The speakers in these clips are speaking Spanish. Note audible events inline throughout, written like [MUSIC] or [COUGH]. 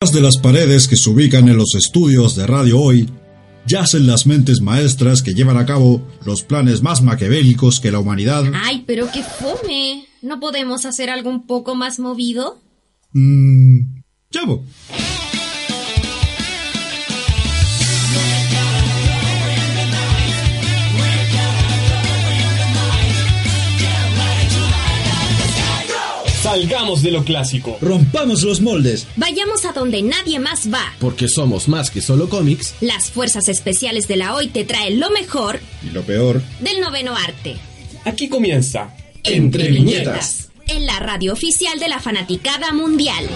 de las paredes que se ubican en los estudios de Radio Hoy, yacen las mentes maestras que llevan a cabo los planes más maquiavélicos que la humanidad. Ay, pero qué fome. ¿No podemos hacer algo un poco más movido? Mmm. Chavo. Salgamos de lo clásico. Rompamos los moldes. Vayamos a donde nadie más va. Porque somos más que solo cómics. Las fuerzas especiales de la hoy te traen lo mejor Y lo peor. del noveno arte. Aquí comienza Entre Viñetas. En la radio oficial de la fanaticada mundial.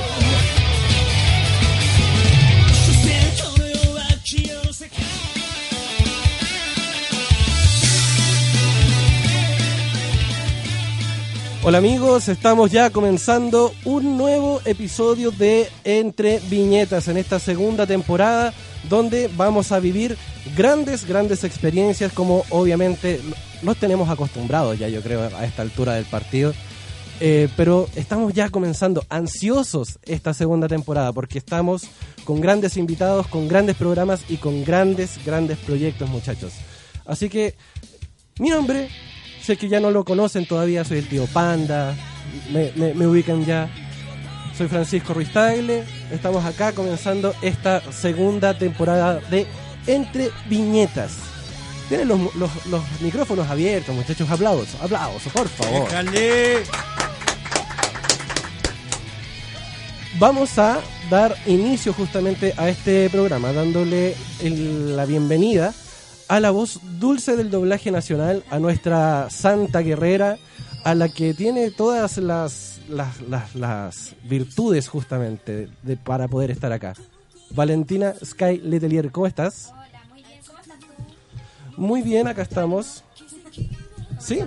Hola amigos, estamos ya comenzando un nuevo episodio de Entre Viñetas en esta segunda temporada donde vamos a vivir grandes, grandes experiencias como obviamente nos tenemos acostumbrados ya yo creo a esta altura del partido. Eh, pero estamos ya comenzando ansiosos esta segunda temporada porque estamos con grandes invitados, con grandes programas y con grandes, grandes proyectos muchachos. Así que mi nombre Sé que ya no lo conocen todavía, soy el tío Panda, me, me- me ubican ya. Soy Francisco Ruiz Tagle, estamos acá comenzando esta segunda temporada de Entre Viñetas. Tienen los, los- los micrófonos abiertos, muchachos, hablados, hablados, por favor. Vamos a dar inicio justamente a este programa, dándole el- la bienvenida a la voz dulce del doblaje nacional, a nuestra santa guerrera, a la que tiene todas las, las, las- las virtudes justamente de, para poder estar acá. Valentina Sky Letelier, ¿cómo estás? Hola, muy bien. ¿Cómo estás tú? Muy bien, acá estamos. Sí,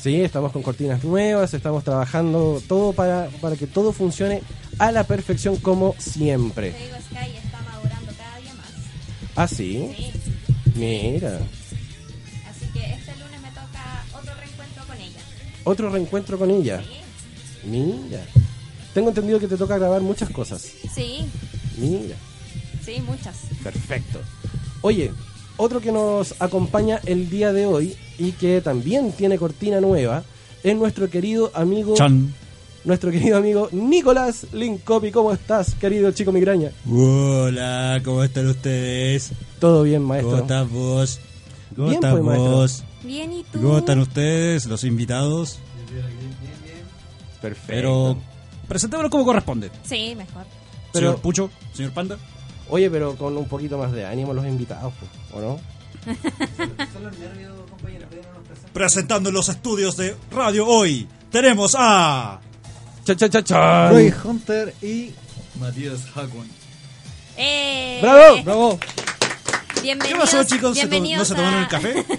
sí, estamos con cortinas nuevas, estamos trabajando todo para, para que todo funcione a la perfección como siempre. Te digo, Sky está madurando cada día más. ¿Ah, sí? Sí. Mira. Así que este lunes me toca otro reencuentro con ella. Otro reencuentro con ella. Sí. Mira. Tengo entendido que te toca grabar muchas cosas. Sí, Mira. sí, muchas. Perfecto. Oye, otro que nos acompaña el día de hoy y que también tiene cortina nueva es nuestro querido amigo, Chan. Nuestro querido amigo Nicolás Linkopi. ¿Cómo estás, querido chico migraña? Hola, ¿cómo están ustedes? Todo bien, maestro. ¿Cómo estás vos? ¿Cómo Bien, estás pues, maestro. vos? Bien, ¿y tú? ¿Cómo están ustedes, los invitados? Perfecto. Pero presentémoslo como corresponde. Sí, mejor. Pero- señor Pucho, señor Panda. Oye, pero con un poquito más de ánimo los invitados, pues, ¿o no? [LAUGHS] Presentando en los estudios de Radio Hoy, tenemos a... Cha cha cha cha. Roy Hunter y Matías Hackwan. ¡Eh! ¡Bravo! ¡Bravo! ¿Qué Bienvenidos, pasó, chicos? ¿Se to- bienvenidos ¿No se tomaron a- el café? [LAUGHS]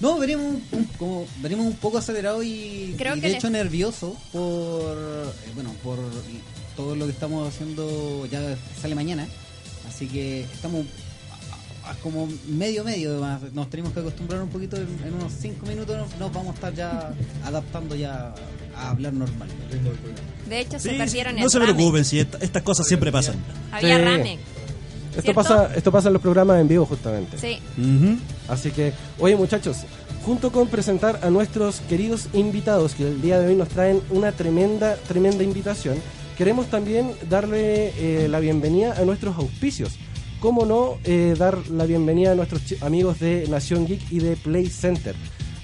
No, venimos un, un- como, venimos un poco acelerados y, Creo y que de hecho nervioso por eh, bueno por todo lo que estamos haciendo ya sale mañana. Así que estamos a- a- como medio medio más. Nos tenemos que acostumbrar un poquito en, en unos 5 minutos nos, nos vamos a estar ya adaptando ya a hablar normal. De hecho, se Sí, perdieron no el se ramen. preocupen, si esta- estas cosas siempre pasan. Había Sí. ramen. Esto ¿Cierto? pasa, esto pasa en los programas en vivo justamente. Sí. Ujú. Así que, oye muchachos, junto con presentar a nuestros queridos invitados que el día de hoy nos traen una tremenda, tremenda invitación, queremos también darle eh, la bienvenida a nuestros auspicios. ¿Cómo no eh, dar la bienvenida a nuestros amigos de Nación Geek y de Play Center?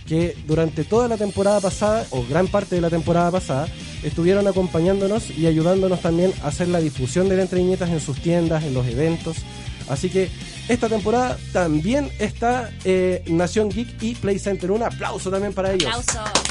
Que durante toda la temporada pasada, o gran parte de la temporada pasada, estuvieron acompañándonos y ayudándonos también a hacer la difusión de Entre Viñetas en sus tiendas, en los eventos. Así que esta temporada también está eh, Nación Geek y Play Center. Un aplauso también para ellos. Aplauso.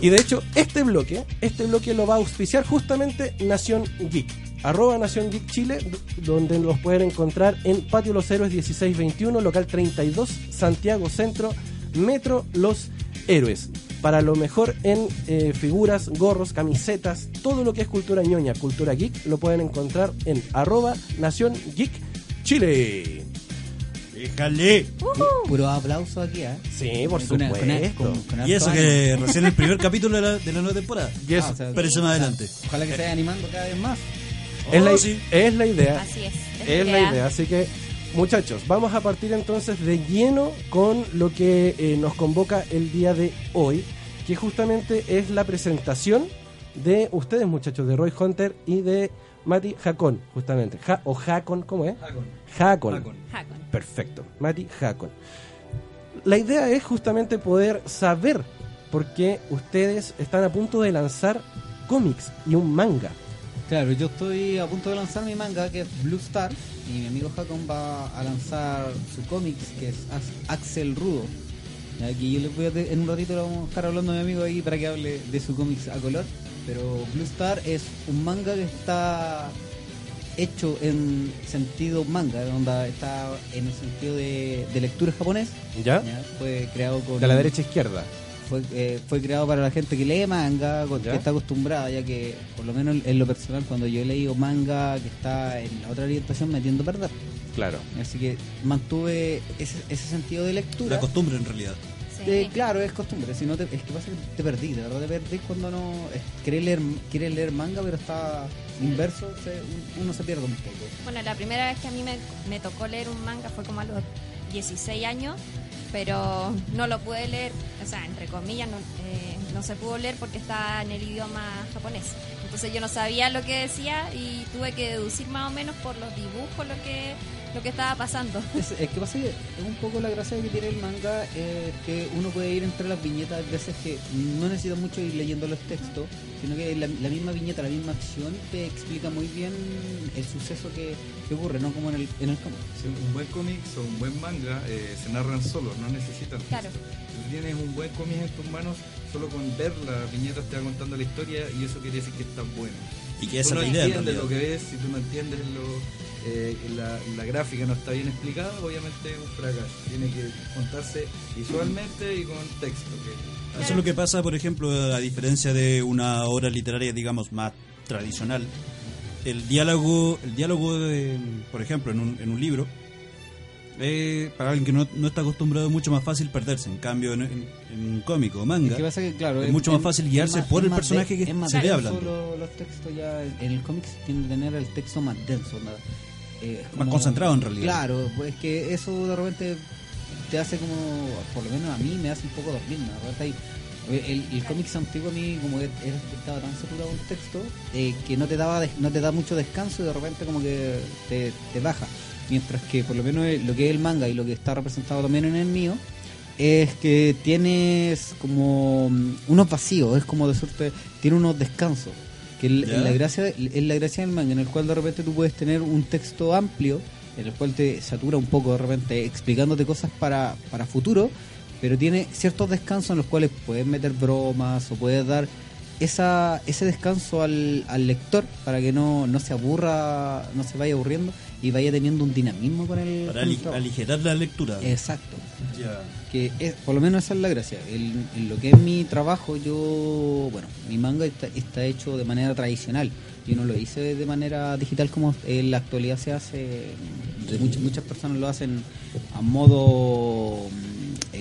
Y de hecho, este bloque, este bloque lo va a auspiciar justamente Nación Geek. Arroba Nación Geek Chile, donde los pueden encontrar en Patio Los Héroes 1621, local 32, Santiago Centro, Metro Los Héroes. Para lo mejor en eh, figuras, gorros, camisetas, todo lo que es cultura ñoña, cultura geek, lo pueden encontrar en arroba Nación Geek Chile. Déjale. Puro aplauso aquí, ¿eh? Sí, por Con- supuesto. con- con Y eso que recién el primer [LAUGHS] capítulo de la, de la nueva temporada. Y eso Ah, o sea, Parece más adelante. Ojalá que se vaya animando cada vez más. Es, la, Oh, sí. es la idea. Así es. Es la idea, así que muchachos, vamos a partir entonces de lleno con lo que eh, nos convoca el día de hoy, que justamente es la presentación de ustedes muchachos, de Roy Hunter y de Mati Jacón, justamente. Ja- o Jacón, ¿cómo es? Jacón. Hakon. Perfecto, Mati Jacón. La idea es justamente poder saber por qué ustedes están a punto de lanzar cómics y un manga. Claro, yo estoy a punto de lanzar mi manga que es Blue Star y mi amigo Hakon va a lanzar su cómics que es Ax- Axel Rudo. Aquí yo les voy a en un ratito le vamos a estar hablando a mi amigo ahí para que hable de su cómics a color. Pero Blue Star es un manga que está hecho en sentido manga, donde está en el sentido de, de lectura japonés. ¿Ya? ¿ya? Fue creado con De la derecha a izquierda. Fue, eh, fue creado para la gente que lee manga, que está acostumbrada, ya que por lo menos en lo personal cuando yo he leído manga que está en la otra orientación me tiendo a perder. Claro. Así que mantuve ese, ese sentido de lectura. La costumbre en realidad. Sí. Eh, claro, es costumbre, si no te, es que pasa que te perdí, de verdad te perdí cuando no es- querés leer, quieres leer manga pero está inverso, se- uno se pierde un poco. Bueno, la primera vez que a mí me, me tocó leer un manga fue como a los 16 años, pero no lo pude leer, o sea, entre comillas, no, eh, no se pudo leer porque estaba en el idioma japonés. Entonces yo no sabía lo que decía y tuve que deducir más o menos por los dibujos lo que, lo que estaba pasando. [LAUGHS] Es, es que pasa que es un poco la gracia que tiene el manga, eh, que uno puede ir entre las viñetas, hay veces que no necesita mucho ir leyendo los textos, sino que la, la misma viñeta, la misma acción te explica muy bien el suceso que, que ocurre, no como en el, en el cómic. Sí, un buen cómic o un buen manga eh, se narran solos, no necesitan Claro. texto. Si tú tienes un buen cómic en tus manos, solo con ver la viñeta te va contando la historia y eso quiere decir que está bueno. Y que esa tú es no la idea en entiendes lo que ves, si tú no entiendes lo, eh, la, la gráfica no está bien explicada, obviamente es un fracaso. Tiene que contarse visualmente y con texto. que- Eso es lo que pasa, por ejemplo, a diferencia de una obra literaria, digamos, más tradicional. El diálogo, el diálogo de, por ejemplo, en un, en un libro, eh, para alguien que no, no está acostumbrado es mucho más fácil perderse. En cambio, en, en- en un cómic o manga, Es que pasa que, claro, es mucho más fácil guiarse más- por el personaje de- que es más se hablando. lo- Los, textos ya en el cómic tienden a tener el texto más denso, ¿no? Eh, Más concentrado, en realidad. Claro, pues que eso de repente te hace como, por lo menos a mí me hace un poco dormir, ¿no? De repente hay- el, el cómic antiguo a mí como que estaba tan saturado un texto eh, que no te daba no te da mucho descanso y de repente como que te, te baja mientras que por lo menos lo que es el manga y lo que está representado también en el mío es que tienes como mm, unos vacíos, es como de suerte, tiene unos descansos. Que en la gracia es la gracia del manga, en el cual de repente tú puedes tener un texto amplio, en el cual te satura un poco de repente explicándote cosas para, para futuro, pero tiene ciertos descansos en los cuales puedes meter bromas o puedes dar esa, ese descanso al, al lector para que no, no se aburra, no se vaya aburriendo y vaya teniendo un dinamismo con el, Para con el aligerar la lectura. Exacto que es, por lo menos esa es la gracia. El- en lo que es mi trabajo, yo, bueno, mi manga está, está hecho de manera tradicional. Yo no lo hice de manera digital como en la actualidad se hace. Muchas, muchas personas lo hacen a modo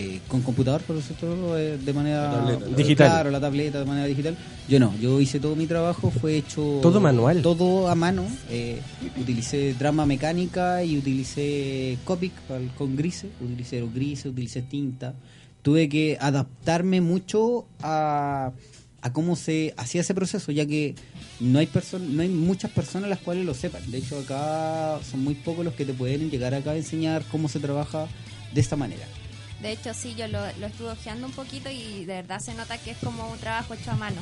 eh, con computador, por decirlo eh, de manera tableta, Digital. Claro, la tableta de manera digital. Yo no, yo hice todo mi trabajo, fue hecho Todo manual. todo a mano. eh, utilicé drama mecánica y utilicé Copic con grises. Utilicé los grises, utilicé tinta. Tuve que adaptarme mucho a, a cómo se hacía ese proceso, ya que no hay no hay muchas personas las cuales lo sepan. De hecho, acá son muy pocos los que te pueden llegar acá a enseñar cómo se trabaja de esta manera. De hecho, sí, yo lo, lo estuve ojeando un poquito y de verdad se nota que es como un trabajo hecho a mano.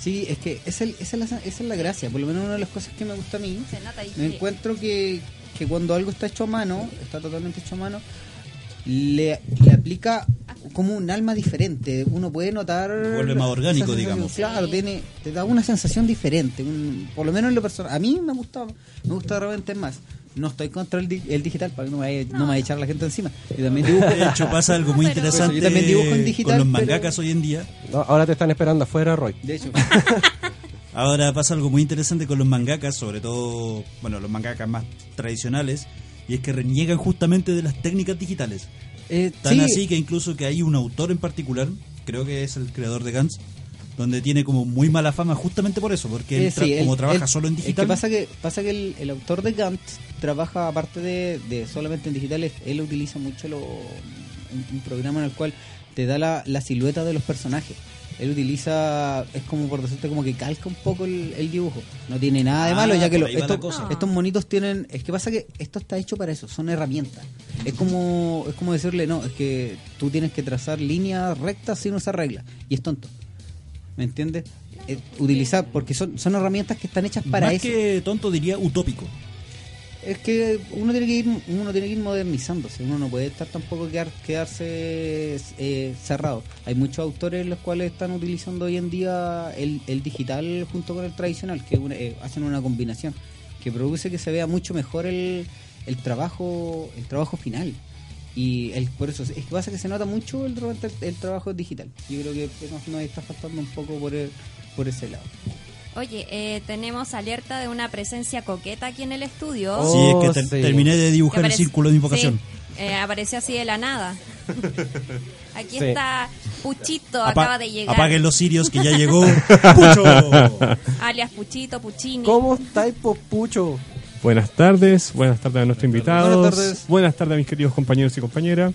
Sí, es que esa es, esa es la, esa es la gracia. Por lo menos una de las cosas que me gusta a mí Se nota y me sí. encuentro que, que cuando algo está hecho a mano, está totalmente hecho a mano, le, le aplica como un alma diferente. Uno puede notar. Vuelve más orgánico, digamos. Claro, Sí. tiene, te da una sensación diferente. un- por lo menos en lo personal. A mí me gusta, me gusta de repente más. No estoy contra el, di- el digital para que no me, vaya, no. me vaya a echar la gente encima. Yo también dibujo. De hecho, pasa algo muy Pero- interesante Yo también dibujo en digital, con los pero- mangakas hoy en día. No, ahora te están esperando afuera, Roy. De hecho, [LAUGHS] Ahora pasa algo muy interesante con los mangakas, sobre todo, bueno, los mangakas más tradicionales, y y es que reniegan justamente de las técnicas digitales. Eh, Tan sí, así que incluso que hay un autor en particular, creo que es el creador de Gantz, donde tiene como muy mala fama justamente por eso, porque él Eh, tra- sí, como él- trabaja él- solo en digital. que pasa que pasa que el, el autor de Gantt trabaja aparte de, de solamente en digitales, él utiliza mucho lo, un, un programa en el cual te da la, la silueta de los personajes. Él utiliza, es como por decirte, como que calca un poco el, el dibujo. No tiene nada de Ah, malo, ya que lo- estos, estos monitos tienen. Es que pasa que esto está hecho para eso, son herramientas. Es como es como decirle, no, es que tú tienes que trazar líneas rectas sin usar reglas. Y es tonto. ¿Me entiendes? Eh, utilizar, porque son, son herramientas que están hechas para Más eso. que tonto diría utópico. Es que uno tiene que ir, uno tiene que ir modernizándose, uno no puede estar tampoco quedar, quedarse eh, cerrado. Hay muchos autores los cuales están utilizando hoy en día el, el digital junto con el tradicional, que una- eh, hacen una combinación que produce que se vea mucho mejor el, el trabajo, el trabajo final. Y el, por eso es que pasa que se nota mucho el, el, el trabajo digital. Yo creo que nos, nos está faltando un poco por, el- por ese lado. Oye, eh, tenemos alerta de una presencia coqueta aquí en el estudio. Oh, sí, es que ter- sí. terminé de Que dibujar el círculo de invocación. sí, eh, apareció así de la nada. [LAUGHS] Aquí Sí. está Puchito, Apa- acaba de llegar. Apaguen los sirios que ya llegó. [LAUGHS] ¡Pucho! Alias Puchito, Puccini. ¿Cómo estáis, Pucho? Buenas tardes, buenas tardes a nuestros invitados. Buenas tardes. Buenas tardes a mis queridos compañeros y compañeras.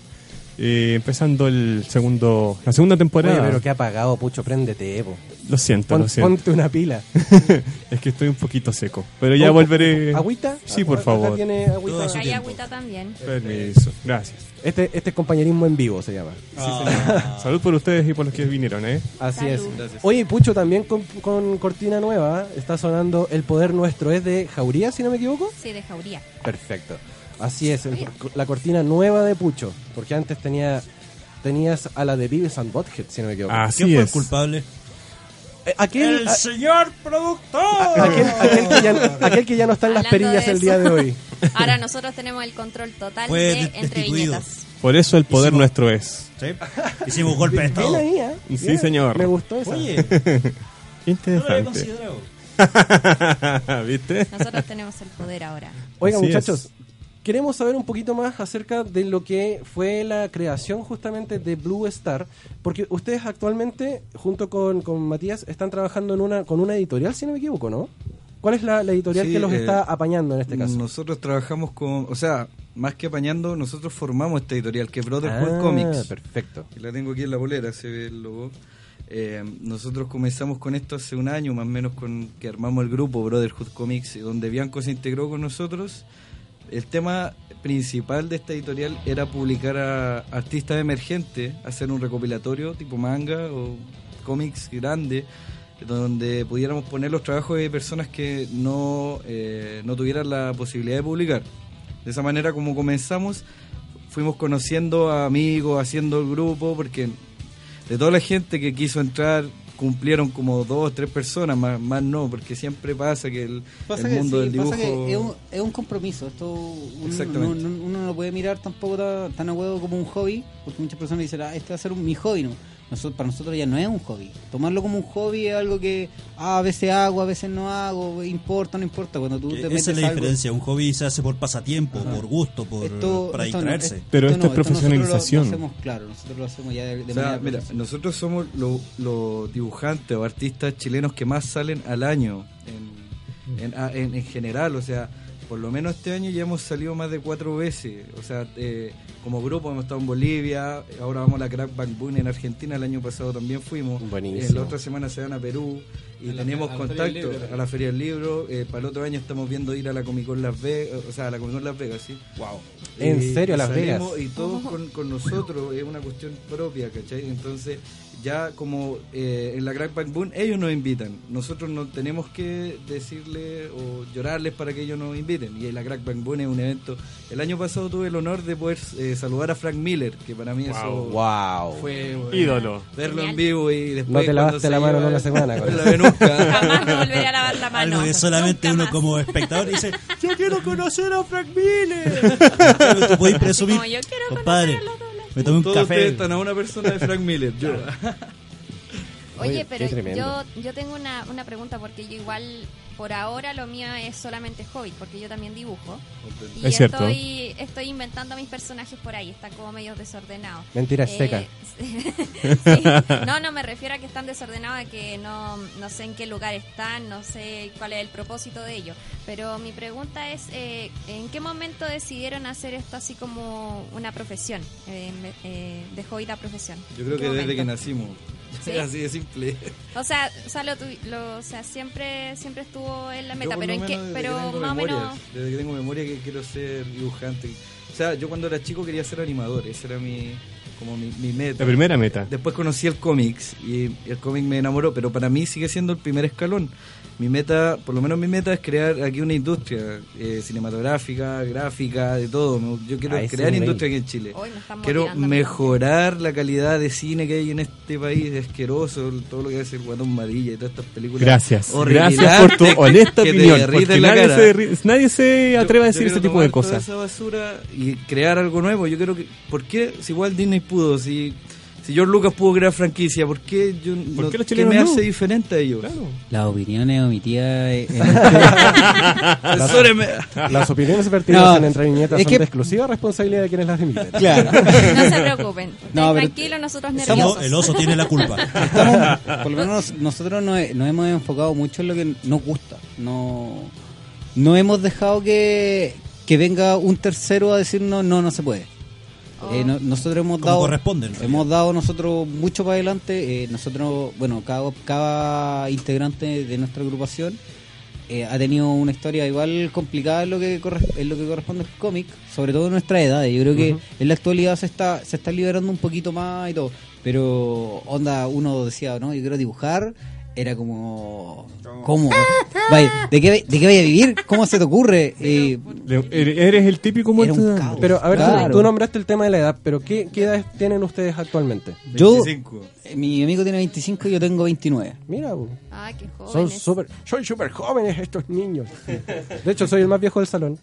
Eh, empezando el segundo, la segunda temporada. Oye, pero qué apagado, Pucho, préndete, po. Lo siento, Pon- lo siento. ponte una pila. [LAUGHS] es que estoy un poquito seco. Pero ya volveré. ¿Agüita? Sí, por Acá favor. tiene agüita. Hay tiempo. agüita también. Permiso. Gracias. Este, este es compañerismo en vivo se llama. [LAUGHS] Salud por ustedes y por los que vinieron, ¿eh? Así Salud. es. Oye, Pucho, también con, con cortina nueva está sonando El Poder Nuestro. ¿Es de Jauría, si no me equivoco? Sí, de Jauría. Perfecto. Así es, el- la cortina nueva de Pucho. Porque antes tenía tenías a la de Beavis and Butthead, si no me equivoco. Así ¿Quién fue el es. culpable? Eh, aquel, ¡El señor productor! aquel, aquel que ya, aquel que ya no está en las Hablando perillas el día eso. de hoy. [LAUGHS] Ahora nosotros tenemos el control total Fue de de- Entre destituido. Viñetas. Por eso el poder Hicimos- nuestro es. Sí. Hicimos golpe de estado. ahí, ¿eh? Sí, Bien. señor. Me gustó esa. Oye, [LAUGHS] no lo Interesante. considerado. [LAUGHS] ¿Viste? Nosotros tenemos el poder ahora. Oigan, Así muchachos, queremos saber un poquito más acerca de lo que fue la creación justamente de Blue Star, porque ustedes actualmente, junto con, con Matías, están trabajando en una con una editorial, si no me equivoco, ¿no? ¿Cuál es la, la editorial Sí, que los eh, está apañando en este caso? Nosotros trabajamos con, o sea, más que apañando, nosotros formamos esta editorial que es Brotherhood Ah, Comics. Perfecto. La tengo aquí en la bolera, se ve el logo. Eh, nosotros comenzamos con esto hace un año, más o menos, con que armamos el grupo Brotherhood Comics, y donde Bianco se integró con nosotros. El tema principal de esta editorial era publicar a artistas emergentes, hacer un recopilatorio tipo manga o cómics grande, donde pudiéramos poner los trabajos de personas que no, eh, no tuvieran la posibilidad de publicar. De esa manera, como comenzamos, fuimos conociendo a amigos, haciendo el grupo, porque de toda la gente que quiso entrar, cumplieron como dos, tres personas, más, más no, porque siempre pasa que el, Pasa el que, mundo sí, del dibujo... pasa que es, un, es un compromiso. Esto uno, Exactamente. no, no- uno no lo puede mirar tampoco tan, tan a huevo como un hobby, porque muchas personas dicen, ah, este va a ser un- mi hobby. No. Nosotros, para nosotros ya no es un hobby. Tomarlo como un hobby es algo que ah, a veces hago, a veces no hago, importa, no importa. Cuando tú te Esa metes es la algo- diferencia. Un hobby se hace por pasatiempo, por gusto, por Esto- para esto no, distraerse. es- Pero esto es nosotros lo- profesionalización. Lo, hacemos, claro, nosotros lo hacemos ya de, de O sea, manera mira, nosotros somos lo- los dibujantes o artistas chilenos que más salen al año en, en, a- en- en general. O sea, por lo menos este año ya hemos salido más de cuatro veces. O sea, eh, como grupo hemos estado en Bolivia, ahora vamos a la Crack Bang Boom en Argentina, el año pasado también fuimos. Buenísimo. Eh, la otra semana se van a Perú y A tenemos la contacto a la Feria del Libro. Eh, para el otro año estamos viendo ir a la Comic Con Las Vegas, o sea, a la Comic Con Las Vegas, sí. Wow. ¿En Y- serio, Las Vegas? Y todos con, con nosotros, es una cuestión propia, ¿cachai? Entonces, ya como eh, en la Crack Bang Boom, ellos nos invitan. Nosotros no tenemos que decirle o llorarles para que ellos nos inviten. Y en la Crack Bang Boom es un evento. El año pasado tuve el honor de poder eh, saludar a Frank Miller, que para mí eso Wow. fue bueno, Ídolo. verlo Genial. en vivo y después. No te cuando lavaste se la mano en una semana, [LAUGHS] No con la eso. nunca. [LAUGHS] Jamás volveré a lavar la mano. Algo que solamente uno como espectador dice, yo quiero conocer a Frank Miller. Pero [LAUGHS] tú podés presumir, Como yo quiero compadre, conocer a los dobles. Me tomé un Todos café. ustedes están a una persona de Frank Miller, yo. Oye, pero yo, yo tengo una, una pregunta porque yo igual, por ahora lo mío es solamente Hobbit, porque yo también dibujo. Y Es cierto. estoy, estoy inventando mis personajes por ahí, están como medio desordenados. Mentira Eh, seca. [LAUGHS] sí. No, no, me refiero a que están desordenados, a que no, no sé en qué lugar están, no sé cuál es el propósito de ellos. Pero mi pregunta es, eh, ¿en qué momento decidieron hacer esto así como una profesión, eh, eh, de Hobbit a profesión? Yo creo ¿En qué que desde que nacimos. [LAUGHS] ¿Sí? Así de simple. O sea, o sea, lo lo- o sea siempre siempre estuvo en la meta, pero en qué, pero tengo más o memoria, menos Desde que tengo memoria que quiero ser dibujante. O sea, yo cuando era chico quería ser animador, esa era mi, como mi, mi meta. La primera meta. Después conocí el cómics y el cómic me enamoró, pero para mí sigue siendo el primer escalón. Mi meta, por lo menos mi meta es crear aquí una industria eh, cinematográfica, gráfica, de todo. Me- Yo quiero crear industria aquí en Chile. Quiero mejorar la calidad de cine que hay en este país, es asqueroso, todo lo que hace el Guatón Madilla y todas estas películas. Gracias. Gracias por tu honesta opinión. Porque nadie cara. se, nadie se Yo- atreve a decir ese tipo de toda cosas. esa basura y crear algo nuevo. Yo creo que. ¿Por qué? Si igual Disney pudo, si, si George Lucas pudo crear franquicia, ¿por qué yo ¿Por no- qué los ¿qué me no? hace diferente a ellos? Claro. Las opiniones omitidas. eh, [LAUGHS] en- Asesóreme. Las opiniones vertidas No, en Entre Viñetas es son que- de exclusiva responsabilidad de quienes las emiten. claro. [LAUGHS] No se preocupen. No, pero- Tranquilos, nosotros El, nerviosos. o- el oso tiene la culpa. Estamos- por lo menos nosotros nos, nos hemos enfocado mucho en lo que nos gusta. No, no hemos dejado que, que venga un tercero a decirnos no, no se puede. Oh. Eh, no- nosotros hemos dado corresponde, hemos dado nosotros mucho para adelante. eh, nosotros, bueno, cada, cada integrante de nuestra agrupación eh, ha tenido una historia igual complicada en lo que corre- en lo que corresponde al cómic, sobre todo en nuestra edad. Yo creo que en la actualidad se está se está liberando un poquito más y todo, pero onda uno decía, no, yo quiero dibujar. Era como, ¿cómo? ¿de, qué, ¿De qué vaya a vivir? ¿Cómo se te ocurre? [LAUGHS] Eh, Eres el típico Era un muerto. Pero a ver, tú- Claro. tú, nombraste el tema de la edad, pero ¿qué, qué edades tienen ustedes actualmente? yo, 25. eh, mi amigo tiene 25 y yo tengo 29. Mira, bu, qué son jóvenes. súper, soy súper jóvenes estos niños. De hecho, soy el más viejo del salón.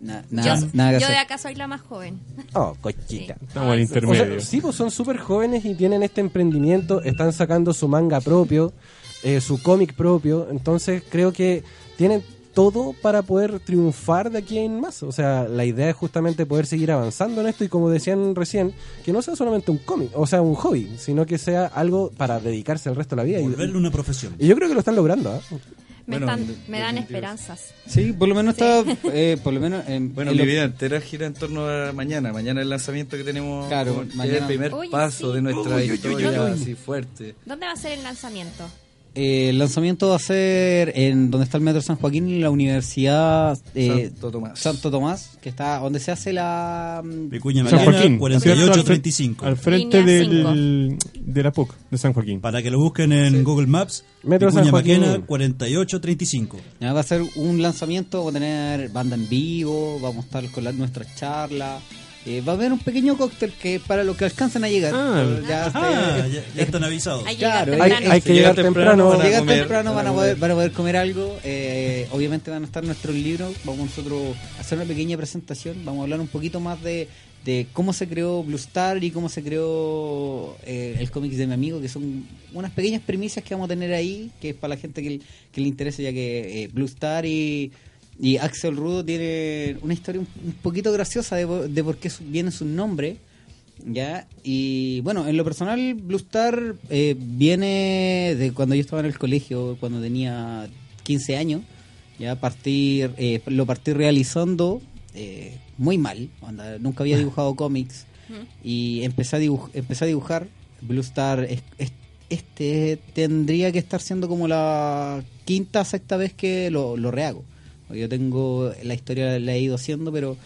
Na- Yo, nada, nada que yo de acá soy la más joven. Oh, cochita. Estamos al Ay, O sea, intermedio. sí, pues son súper jóvenes y tienen este emprendimiento, están sacando su manga propio, eh, su cómic propio, entonces creo que tienen todo para poder triunfar de aquí en más. O sea, la idea es justamente poder seguir avanzando en esto y como decían recién, que no sea solamente un cómic, o sea, un hobby, sino que sea algo para dedicarse el resto de la vida. Y, Volverle una profesión. y yo creo que lo están logrando. ¿ah? Me, Bueno, están- de- me dan esperanzas. Sí, por lo menos está, eh, por lo menos en, Bueno, en mi lo- vida entera gira en torno a mañana. Mañana el lanzamiento que tenemos. Claro, como- que es mañana- el primer Oye, paso sí. de nuestra Uy, historia uy. así fuerte. ¿Dónde va a ser el lanzamiento? Eh, el lanzamiento va a ser en donde está el Metro San Joaquín, en la Universidad eh, Santo Tomás. Santo Tomás, que está donde se hace la mm, Vicuña San Maquena, Joaquín. ¿cierto? Al frente- 4835. Al frente del, de la PUC de San Joaquín. Para que lo busquen en Google Maps. Metro San Vicuña Joaquín. Maquena, 4835. ya va a ser un lanzamiento, va a tener banda en vivo, vamos a estar con la- nuestras charlas. Eh, va a haber un pequeño cóctel que para los que alcancen a llegar. Ah. ya, Ah, ya, ya [LAUGHS] están avisados. Hay que Claro, llegar Hay, que llegar temprano. temprano, van a Llegan comer, temprano, van a poder, comer. van a poder comer algo. eh, obviamente van a estar nuestros libros. Vamos nosotros a hacer una pequeña presentación. Vamos a hablar un poquito más de, de cómo se creó Blue Star y cómo se creó eh, el cómic de mi amigo, que son unas pequeñas primicias que vamos a tener ahí, que es para la gente que, que le interese, ya que eh, Blue Star y, y Axel Rudo tienen una historia un, un poquito graciosa de, de por qué su- viene su nombre. Ya, y bueno, en lo personal, Blue Star eh, viene de cuando yo estaba en el colegio, cuando tenía 15 años. Ya partir, eh, lo partí realizando eh, muy mal, onda, nunca había dibujado cómics y empecé a, dibuj- empecé a dibujar. Blue Star es- es- este tendría que estar siendo como la quinta, sexta vez que lo, lo rehago. Yo tengo la historia la he ido haciendo, pero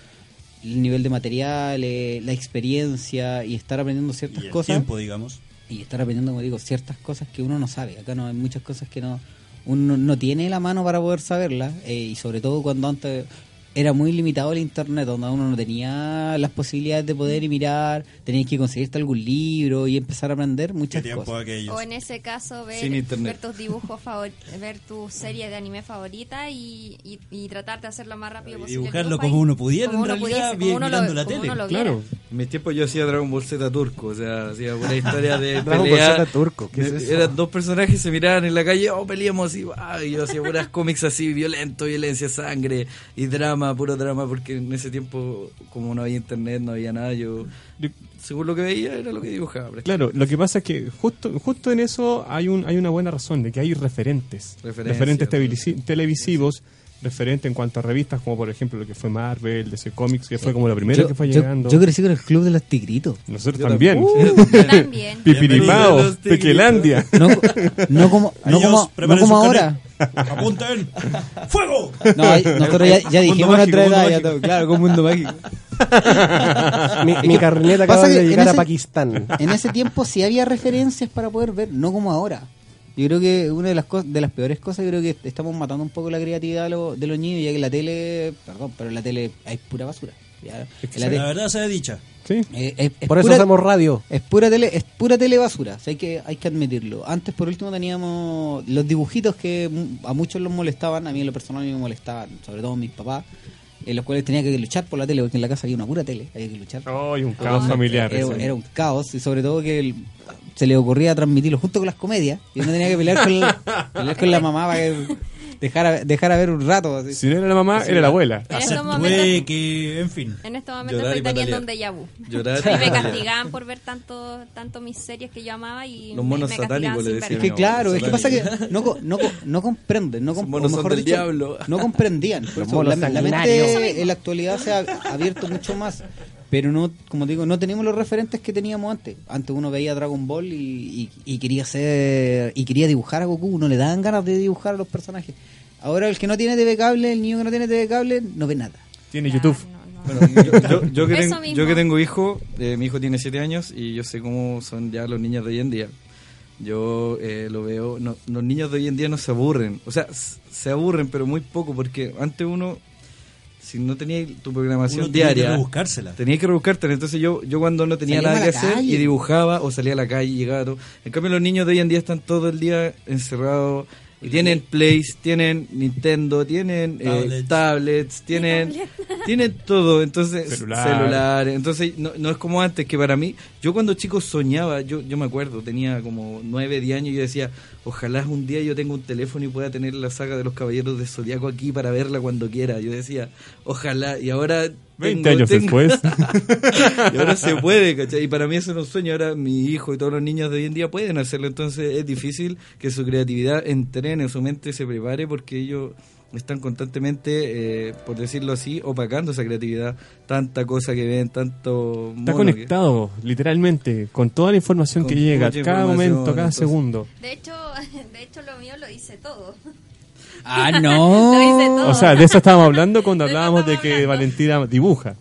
el nivel de material, eh, la experiencia y estar aprendiendo ciertas Y el cosas tiempo, digamos. y estar aprendiendo, como digo, ciertas cosas que uno no sabe. Acá no hay muchas cosas que no uno no tiene la mano para poder saberlas eh, y sobre todo cuando antes era muy limitado el internet, donde uno no tenía las posibilidades de poder y mirar, tenías que conseguirte algún libro y empezar a aprender ¿Qué muchas cosas. aquellos? O en ese caso ver, tus dibujos favor- ver tu serie de anime favorita y, y, y tratar de hacerlo lo más rápido Y posible. dibujarlo como uno pudiera, Como en uno realidad, pudiese, como uno mirando lo- la como tele, uno. Claro. En mis tiempos yo hacía Dragon Ball Z turco, o sea, hacía una historia de [LAUGHS] Dragon Ball pelea. Z turco, ¿qué es eso? Eran dos personajes, se miraban en la calle, oh, peleamos y, ah, y yo hacía puras cómics así, violento, violencia, sangre y drama, puro drama, porque en ese tiempo, como no había internet, no había nada, yo, Yo- según lo que veía, era lo que dibujaba. Claro, lo que pasa es que justo justo en eso hay un hay una buena razón de que hay referentes, referentes televisi- televisivos, referentes en cuanto a revistas como por ejemplo lo que fue Marvel, DC Comics, que fue como la primera yo, que fue yo- llegando. yo crecí con el club de los tigritos. Nosotros Yo también. También. [LAUGHS] Pipiripao, los tigritos. Pequelandia. No, no como, no como, no como ahora. ¡Apunten! ¡Fuego! No, nosotros ya, ya dijimos nuestra edad, ya todo, claro, con mundo mágico. mi, mi carneta pasa acaba de llegar a Pakistán. En ese tiempo sí había referencias para poder ver, no como ahora. Yo creo que una de las cosas, de las peores cosas, yo creo que estamos matando un poco la creatividad de, los- de los niños, ya que la tele, perdón, pero en la tele hay pura basura. Ya. La La verdad sea dicha. Sí. eh, es- es Por eso hacemos radio. Es pura tele, es pura tele basura, o sea, hay que, hay que admitirlo. Antes por último teníamos los dibujitos que mu- a muchos los molestaban, a mí en lo personal me molestaban, sobre todo mis papás, en los cuales tenía que luchar por la tele, porque en la casa había una pura tele, había que luchar. Ay, un caos Ah. familiar. Era, un caos y sobre todo que el- se le ocurría transmitirlo justo con las comedias y uno tenía que pelear con la, [LAUGHS] pelear con la mamá para que dejara, dejara ver un rato. así. Si no era la mamá, era la abuela. En estos momentos, que, en fin. en estos momentos estoy teniendo un déjà vu. Llorar y me castigaban por ver tanto, tanto mis series que yo amaba y Los monos me satánicos le decían. Es que claro, es que pasa que no, co- no, co- no comprenden, no, com- Esos monos o mejor son del dicho, diablo. no comprendían. Por Los eso monos la, la mente en la actualidad se ha abierto mucho más. Pero no, como digo, no tenemos los referentes que teníamos antes. Antes uno veía Dragon Ball y, y- y quería ser y quería dibujar a Goku, no le daban ganas de dibujar a los personajes. Ahora el que no tiene TV cable, el niño que no tiene TV cable, no ve nada. Tiene Claro, YouTube. no, no. Bueno, yo, yo- yo que Eso ten- mismo. yo que tengo hijo, eh, mi hijo tiene 7 años y yo sé cómo son ya los niños de hoy en día. Yo eh, lo veo, no, los niños de hoy en día no se aburren, o sea, se aburren, pero muy poco, porque antes uno, si no tenía tu programación Uno tiene que diaria, rebuscársela. tenía que rebuscártela. Entonces yo, yo cuando no tenía Salíamos nada que hacer y dibujaba o salía a la calle, llegaba todo. En cambio los niños de hoy en día están todo el día encerrados y tienen plays, tienen Nintendo, tienen eh, Tablets. tablets, tienen tienen todo, entonces Celular. celular, entonces no, no es como antes que para mí, yo cuando chico soñaba, yo yo me acuerdo, tenía como 9, 10 años y yo decía, ojalá un día yo tenga un teléfono y pueda tener la saga de los Caballeros de Zodiaco aquí para verla cuando quiera. Yo decía, ojalá y ahora 20 tengo- años tengo- después. [LAUGHS] y ahora se puede, ¿cachai? Y para mí eso era un sueño. Ahora mi hijo y todos los niños de hoy en día pueden hacerlo. Entonces es difícil que su creatividad entrene, su mente se prepare porque ellos están constantemente, eh, por decirlo así, opacando esa creatividad. Tanta cosa que ven, tanto... Está que- conectado, literalmente, con toda la información Con que llega, cada momento, cada entonces- segundo. De hecho, [LAUGHS] de hecho lo mío lo hice todo. Ah, [LAUGHS] Lo hice no. todo. O sea, de eso estábamos hablando cuando hablábamos de que. Valentina dibuja.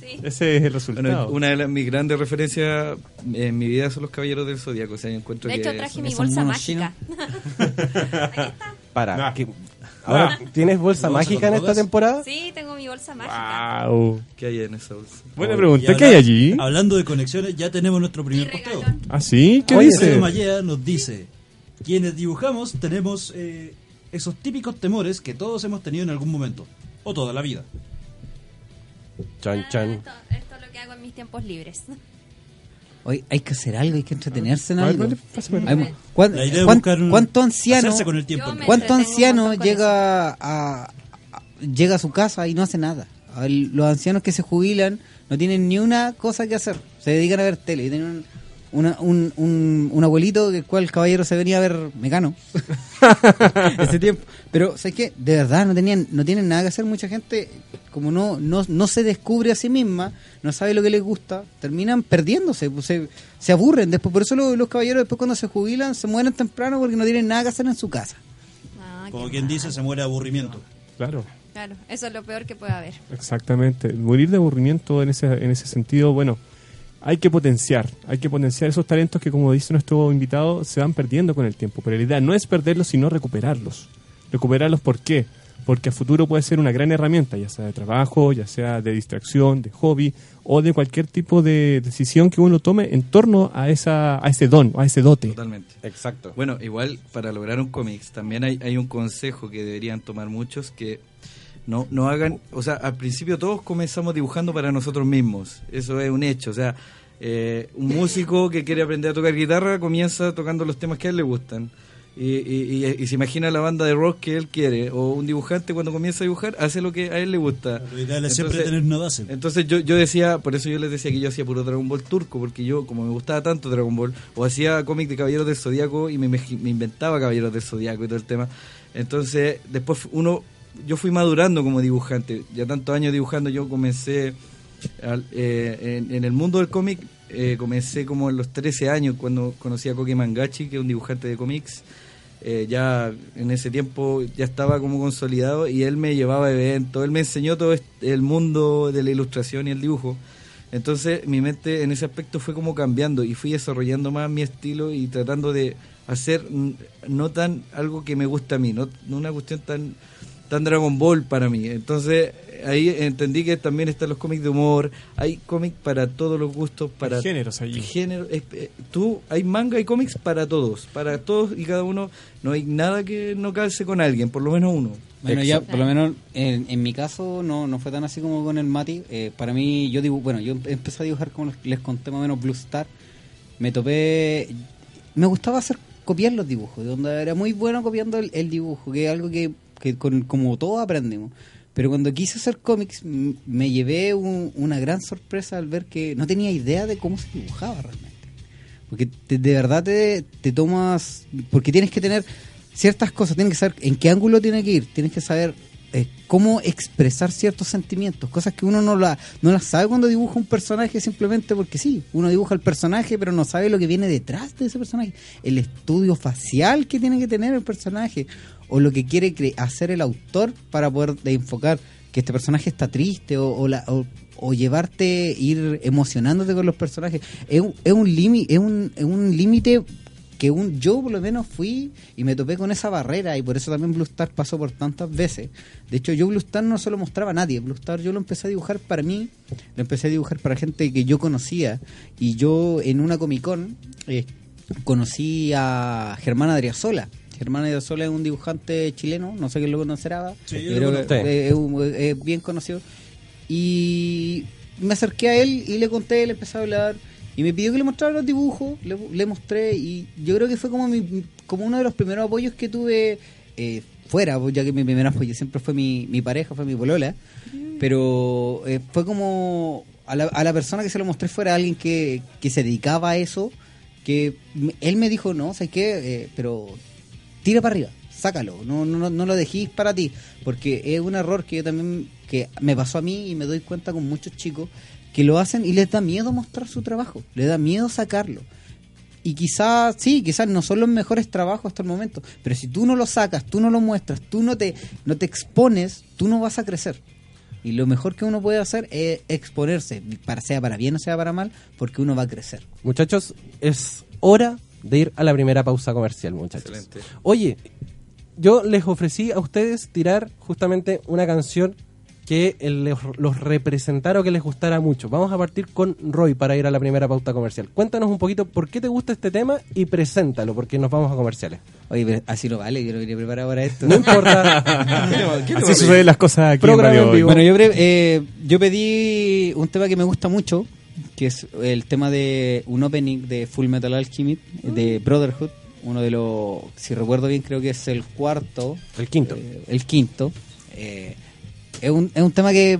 Sí. Ese es el Bueno, resultado. una de las, mis grandes referencias en mi vida son los Caballeros del Zodíaco. O sea, encuentro De que hecho, traje son- mi bolsa mágica. Aquí [LAUGHS] está. Para. Nah. que- ahora, ¿tienes bolsa ¿Bolsa mágica en esta temporada? Sí, tengo mi bolsa mágica. Wow. ¿Qué hay en esa bolsa? Buena pregunta, ¿qué hay allí? Hablando de conexiones, ya tenemos nuestro primer posteo. ¿Ah, sí? ¿Qué Oye, dice? Mallea nos dice, quienes dibujamos tenemos eh, esos típicos temores que todos hemos tenido en algún momento, o toda la vida. Chan, chan. Esto, esto es lo que hago en mis tiempos libres. [LAUGHS] Hoy hay que hacer algo, hay que entretenerse en algo. vale, pásame. Hay- ¿cuán- La idea es cuán- buscar un- ¿Cuánto anciano, hacerse con el tiempo. Cuánto anciano llega a, a- llega a su casa y no hace nada? Los ancianos que se jubilan no tienen ni una cosa que hacer, se dedican a ver tele. Y tienen un, una- un, un- un abuelito que el cual el caballero se venía a ver mecano [LAUGHS] ese tiempo. Pero, ¿sabes qué? De verdad, no tenían no tienen nada que hacer. Mucha gente, como no, no, no se descubre a sí misma, no sabe lo que les gusta, terminan perdiéndose, pues, se, se aburren. después Por eso los, los caballeros, después cuando se jubilan, se mueren temprano porque no tienen nada que hacer en su casa. Ah, Como quien mal. dice, se muere de aburrimiento. Claro, Claro, eso es lo peor que puede haber. exactamente. Morir de aburrimiento en ese, en ese sentido, bueno, hay que potenciar, hay que potenciar esos talentos que, como dice nuestro invitado, se van perdiendo con el tiempo. Pero la idea no es perderlos, sino recuperarlos. Recuperarlos, ¿por qué? Porque a futuro puede ser una gran herramienta, ya sea de trabajo, ya sea de distracción, de hobby o de cualquier tipo de decisión que uno tome en torno a, esa, a ese don, a ese dote. Totalmente. Exacto. Bueno, igual para lograr un cómics también hay, hay un consejo que deberían tomar muchos que no, no hagan, o sea, al principio todos comenzamos dibujando para nosotros mismos, eso es un hecho, o sea, eh, un músico que quiere aprender a tocar guitarra comienza tocando los temas que a él le gustan. Y, y- y- y se imagina la banda de rock que él quiere. O un dibujante cuando comienza a dibujar hace lo que a él le gusta. Lo ideal es siempre tener una base. Entonces yo, yo decía, por eso yo les decía que yo hacía puro Dragon Ball turco, porque yo, como me gustaba tanto Dragon Ball, o hacía cómic de Caballeros del Zodíaco y me, me- me inventaba Caballeros del Zodíaco y todo el tema. Entonces, después uno, yo fui madurando como dibujante. Ya tantos años dibujando, yo comencé al- eh, en, en el mundo del cómic, eh, comencé como en los 13 años cuando conocí a Koke Mangachi, que es un dibujante de cómics. Eh, ya en ese tiempo ya estaba como consolidado y él me llevaba eventos, él me enseñó todo el mundo de la ilustración y el dibujo. Entonces mi mente en ese aspecto fue como cambiando y fui desarrollando más mi estilo y tratando de hacer no tan algo que me gusta a mí, no, no una cuestión tan tan Dragon Ball para mí. Entonces ahí entendí que también están los cómics de humor, hay cómics para todos los gustos, para géneros allí. género, es- eh, tú hay manga y cómics para todos, para todos y cada uno, no hay nada que no calce con alguien, por lo menos uno. Bueno, ya por lo menos en, en mi caso no, no fue tan así como con el Mati. Eh, para mí, yo dibu bueno, yo empe- empecé a dibujar como les- les conté más o menos Blue Star. Me topé, me gustaba hacer copiar los dibujos, de donde era muy bueno copiando el, el dibujo, que es algo que, que con, como todos aprendemos. Pero cuando quise hacer cómics, me llevé un- una gran sorpresa al ver que no tenía idea de cómo se dibujaba realmente. Porque te- de verdad te, te tomas. Porque tienes que tener ciertas cosas, tienes que saber en qué ángulo tiene que ir, tienes que saber eh, cómo expresar ciertos sentimientos, cosas que uno no, la, no las sabe cuando dibuja un personaje simplemente porque sí. Uno dibuja el personaje, pero no sabe lo que viene detrás de ese personaje, el estudio facial que tiene que tener el personaje, o lo que quiere hacer el autor para poder de enfocar que este personaje está triste o, la- o- llevarte, ir emocionándote con los personajes. Es un, es un límite, es un, es un límite que un, yo por lo menos fui y me topé con esa barrera y por eso también Blue Star pasó por tantas veces. De hecho, yo Blue Star no se lo mostraba a nadie. Blue Star yo lo empecé a dibujar para mí, lo empecé a dibujar para gente que yo conocía y yo en una Comic Con eh, conocí a Germán Adriasola. Germán Adriasola es un dibujante chileno, no sé quién lo conocerá, Sí, yo creo lo que conozco. es, es bien conocido. Y me acerqué a él y le conté, le empecé a hablar y me pidió que le mostrara los dibujos, le, le mostré y yo creo que fue como mi, como uno de los primeros apoyos que tuve eh, fuera, pues, ya que mi primer apoyo siempre fue mi, mi pareja, fue mi polola, pero eh, fue como a la, a la persona que se lo mostré fuera alguien que, que se dedicaba a eso, que él me dijo, no, ¿sabes qué? Eh, pero tira para arriba, sácalo, no, no, no lo dejéis para ti, porque es un error que yo también, que me pasó a mí y me doy cuenta con muchos chicos que lo hacen y les da miedo mostrar su trabajo, les da miedo sacarlo. Y quizás, sí, quizás no son los mejores trabajos hasta el momento, pero si tú no lo sacas, tú no lo muestras, tú no te, no te expones, tú no vas a crecer. Y lo mejor que uno puede hacer es exponerse, para sea para bien o sea para mal, porque uno va a crecer. Muchachos, es hora de ir a la primera pausa comercial, muchachos. Excelente. Oye, yo les ofrecí a ustedes tirar justamente una canción que les- los representara o que les gustara mucho. Vamos a partir con Roy para ir a la primera pauta comercial. Cuéntanos un poquito por qué te gusta este tema y preséntalo, porque nos vamos a comerciales. Oye, pero así no vale, yo no vine preparado para esto. No importa. [LAUGHS] Así suceden las cosas aquí en Programa Radio en Hoy. vivo. Bueno, yo, eh, yo pedí un tema que me gusta mucho, que es el tema de un opening de Full Metal Alchemist, de Brotherhood, uno de los, si recuerdo bien, creo que es el cuarto. El quinto. eh, el quinto. Eh, es, un, es un tema que,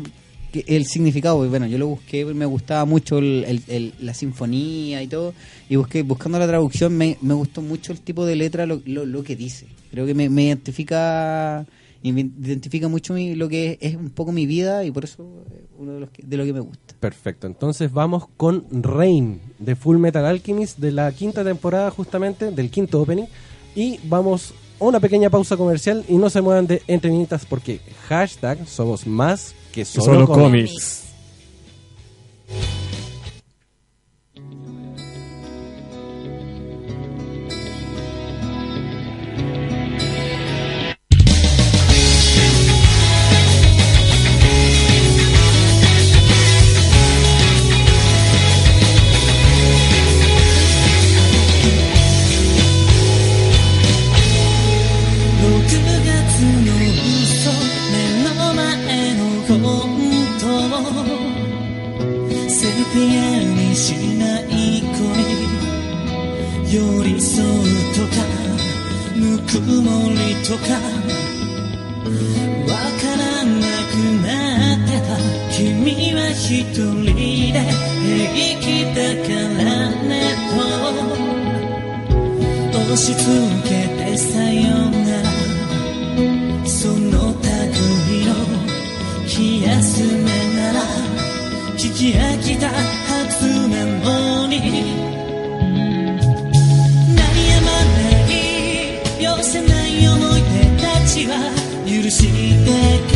que el significado, pues, bueno, yo lo busqué, me gustaba mucho el- el- el- la sinfonía y todo, y busqué buscando la traducción me, me gustó mucho el tipo de letra, lo, lo, lo que dice. Creo que me, me identifica identifica mucho mi- lo que es, es un poco mi vida y por eso eh, uno de, los que, de lo que me gusta. Perfecto, entonces vamos con Rain de Full Metal Alchemist de la quinta temporada justamente, del quinto opening. Y vamos a una pequeña pausa comercial y no se muevan de entre Minitas porque hashtag somos más que solo, solo cómics. cómics.6 とかわからなくなってた君は一人で平気だからねと押し付けてさよなら。その類の気休めなら聞き飽きたはずなのに see that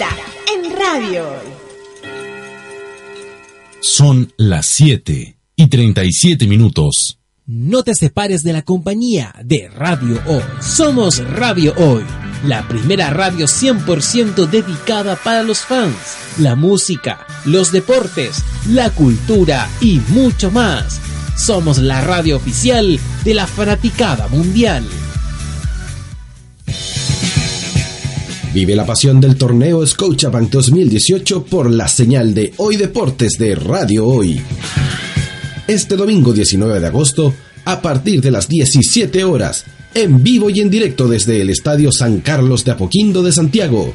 en Radio Hoy. Son las 7 y 37 minutos. No te separes de la compañía de Radio Hoy. Somos Radio Hoy, la primera radio 100% dedicada para los fans, la música, los deportes, la cultura y mucho más. Somos la radio oficial de la fanaticada mundial. Vive la pasión del torneo Scotiabank 2018 por la señal de Hoy Deportes de Radio Hoy. Este domingo 19 de agosto, a partir de las 17 horas, en vivo y en directo desde el Estadio San Carlos de Apoquindo de Santiago,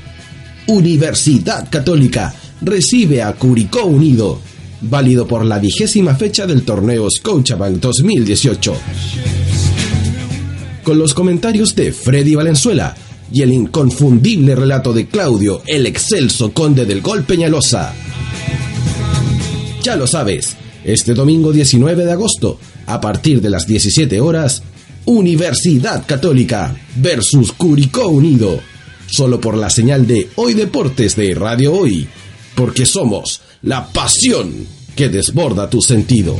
Universidad Católica recibe a Curicó Unido, válido por la vigésima fecha del torneo Scotiabank 2018. Con los comentarios de Freddy Valenzuela y el inconfundible relato de Claudio, el excelso conde del gol Peñalosa. Ya lo sabes, este domingo 19 de agosto, a partir de las 17 horas, Universidad Católica versus Curicó Unido, solo por la señal de Hoy Deportes de Radio Hoy, porque somos la pasión que desborda tus sentidos.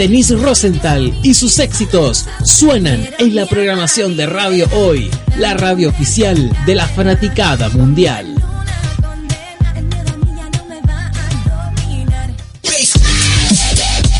Denise Rosenthal y sus éxitos suenan en la programación de Radio Hoy, la radio oficial de la fanaticada mundial.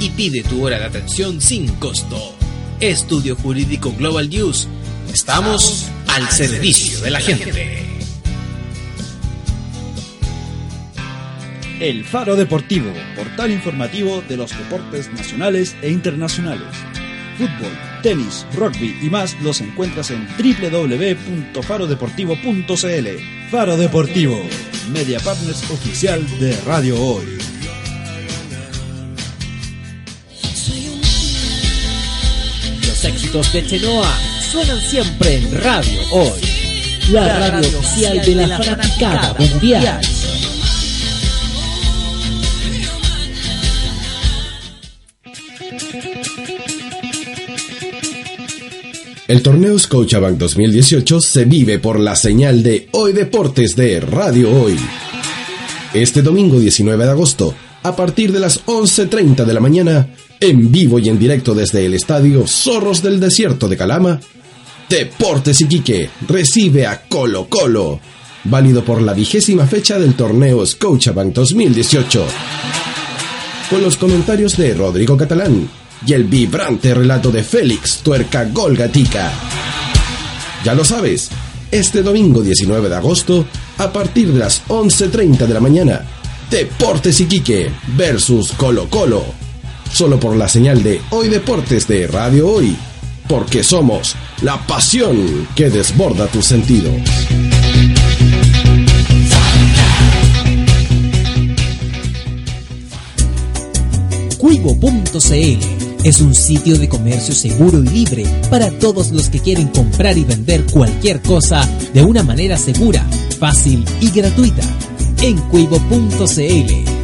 y pide tu hora de atención sin costo. Estudio Jurídico Global News. Estamos al servicio de la gente. El Faro Deportivo, portal informativo de los deportes nacionales e internacionales. Fútbol, tenis, rugby y más los encuentras en www.farodeportivo.cl. Faro Deportivo, media partners oficial de Radio Hoy. Éxitos de Chenoa suenan siempre en Radio Hoy, la radio oficial de la fanaticada mundial. El torneo Scotiabank 2018 se vive por la señal de Hoy Deportes de Radio Hoy. Este domingo 19 de agosto, a partir de las 11.30 de la mañana, en vivo y en directo desde el estadio Zorros del Desierto de Calama, Deportes Iquique recibe a Colo Colo, válido por la vigésima fecha del torneo Scotiabank 2018. Con los comentarios de Rodrigo Catalán y el vibrante relato de Félix Tuerca Golgatica. Ya lo sabes, este domingo 19 de agosto, a partir de las 11.30 de la mañana, Deportes Iquique versus Colo Colo. Solo por la señal de Hoy Deportes de Radio Hoy, porque somos la pasión que desborda tus sentidos. Cuivo.cl es un sitio de comercio seguro y libre para todos los que quieren comprar y vender cualquier cosa de una manera segura, fácil y gratuita. En Cuivo.cl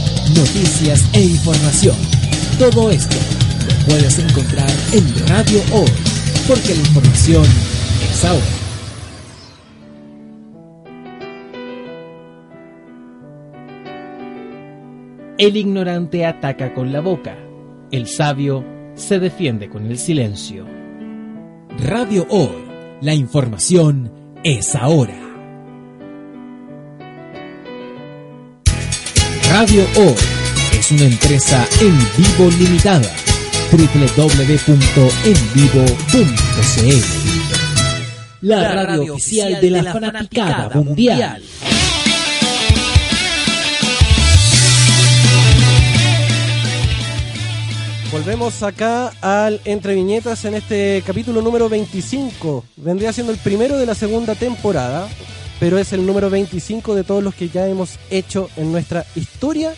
noticias e información. Todo esto lo puedes encontrar en Radio Hoy, porque la información es ahora. El ignorante ataca con la boca, el sabio se defiende con el silencio. Radio Hoy, la información es ahora. Radio Hoy es una empresa en vivo limitada. www.envivo.cl La radio oficial de la fanaticada mundial. Volvemos acá al Entre Viñetas en este capítulo número 25. Vendría siendo el primero de la segunda temporada, pero es el número 25 de todos los que ya hemos hecho en nuestra historia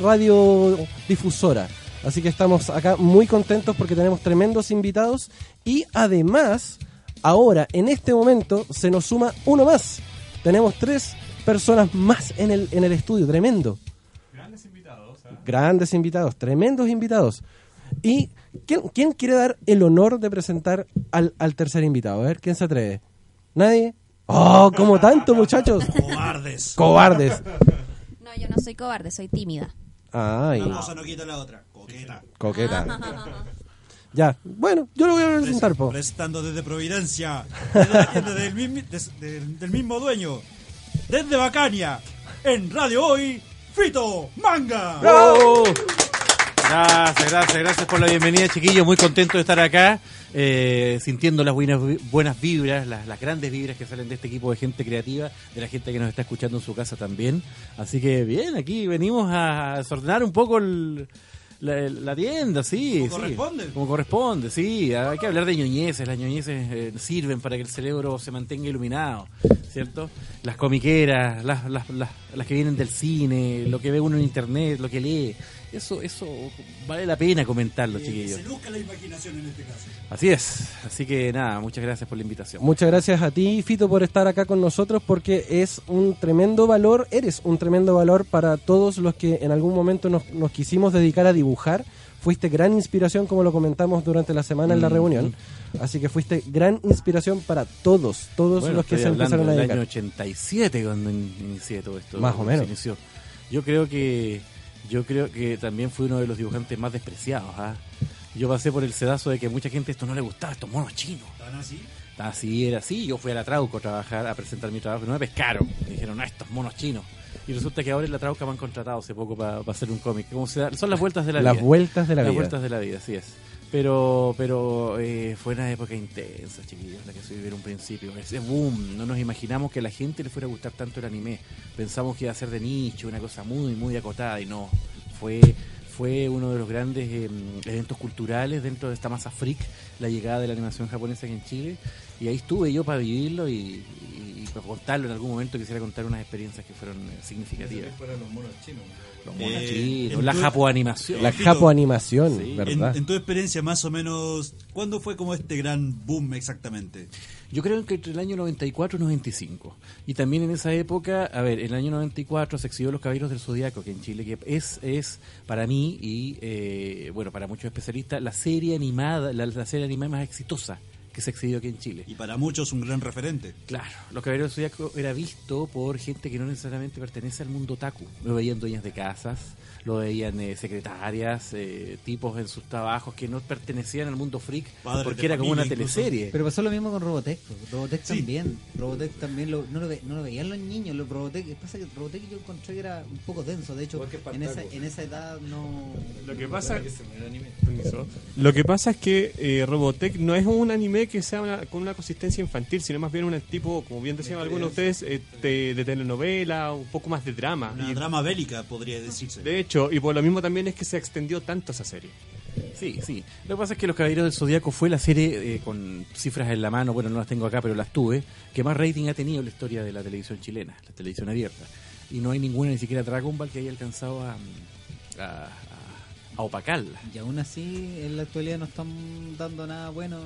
radiodifusora. Así que estamos acá muy contentos porque tenemos tremendos invitados y además, ahora, en este momento, se nos suma uno más. Tenemos tres personas más en el, en el estudio, tremendo. Grandes invitados. Grandes invitados, tremendos invitados. ¿Y quién, quién quiere dar el honor de presentar al, al tercer invitado? A ver, ¿quién se atreve? ¿Nadie? ¡Oh, como tanto, muchachos! Cobardes. Cobardes. No, yo no soy cobarde, soy tímida. Ay, Una cosa no quita la otra. Coqueta. coqueta. Ya, bueno, yo lo voy a presentar, po. Prestando desde Providencia, desde la tienda del, mismi- des- del- del mismo dueño, desde Bacania, en Radio Hoy, Fito Manga. Gracias, gracias, gracias por la bienvenida, chiquillos. Muy contento de estar acá, eh, sintiendo las buenas, buenas vibras, las, las grandes vibras que salen de este equipo de gente creativa, de la gente que nos está escuchando en su casa también. Así que bien, aquí venimos a desordenar un poco el- la, la tienda, sí. Como sí. corresponde. Como corresponde, sí. Hay que hablar de ñoñeces. Las ñoñeces eh, sirven para que el cerebro se mantenga iluminado, ¿cierto? Las comiqueras, las, las, las, las que vienen del cine, lo que ve uno en internet, lo que lee. Eso, eso vale la pena comentarlo, chiquillos. Se luzca la imaginación en este caso. Así es. Así que nada, muchas gracias por la invitación. Muchas gracias a ti, Fito, por estar acá con nosotros, porque es un tremendo valor, eres un tremendo valor para todos los que en algún momento nos, nos quisimos dedicar a dibujar. Fuiste gran inspiración, como lo comentamos durante la semana en la reunión. Así que fuiste gran inspiración para todos, todos Bueno, los que se empezaron a dedicar. año 87 cuando in- inicié todo esto. Más o menos. inició. Yo creo que yo creo que también fui uno de los dibujantes más despreciados. ¿ah? Yo pasé por el sedazo de que mucha gente esto no le gustaba, estos monos chinos. ¿Tan así? Así era así. Yo fui a la Trauco a trabajar, a presentar mi trabajo y no me pescaron. Me dijeron, no, estos monos chinos. Y resulta que ahora en la Trauca me han contratado hace poco para hacer un cómic. Como se da- son las vueltas de la Las vida. vueltas de la Las vida. vueltas de la vida, así es. Pero, pero eh, fue una época intensa, chiquillos, la que se vivió un principio. Ese boom, no nos imaginamos que a la gente le fuera a gustar tanto el anime. Pensamos que iba a ser de nicho, una cosa muy, muy acotada, y no. Fue, fue uno de los grandes eh, eventos culturales dentro de esta masa freak, la llegada de la animación japonesa aquí en Chile. Y ahí estuve yo para vivirlo y, y- y para contarlo en algún momento. Quisiera contar unas experiencias que fueron eh, significativas. Fueron los monos chinos. Los monos Eh, chinos, la japoanimación. La japoanimación, Sí. ¿verdad? En, en tu experiencia, más o menos, ¿cuándo fue como este gran boom exactamente? Yo creo que entre el año 94 y 95. Y también en esa época, a ver, en el año 94 se exhibió Los Caballeros del Zodiaco, que en Chile que es, es para mí y, eh, bueno, para muchos especialistas, la serie animada, la, la serie animada más exitosa que se exhibió aquí en Chile. Y para muchos un gran referente. Claro, Los Caballeros del Zodiaco era visto por gente que no necesariamente pertenece al mundo otaku. Lo veían dueñas de casas, lo veían eh, secretarias, eh, tipos en sus trabajos que no pertenecían al mundo freak porque era como una incluso. teleserie. Pero pasó lo mismo con Robotech. Robotech Sí. también. Robotech también lo- no, lo ve- no lo veían los niños. Lo Robotech, pasa que Robotech yo encontré que era un poco denso. De hecho, en esa, en esa edad no. Lo que pasa. Lo que pasa es que eh, Robotech no es un anime que sea una- con una consistencia infantil, sino más bien un tipo, como bien decían algunos de ustedes, eh, de, de telenovela, un poco más de drama. Una Y, drama bélica, podría decirse. de hecho, y por lo mismo también es que se extendió tanto esa serie. Sí, sí. Lo que pasa es que Los Caballeros del Zodíaco fue la serie eh, con cifras en la mano, bueno, no las tengo acá, pero las tuve, que más rating ha tenido en la historia de la televisión chilena, la televisión abierta. Y no hay ninguna, ni siquiera Dragon Ball, que haya alcanzado a, a, a- a opacarla. Y aún así, en la actualidad no están dando nada bueno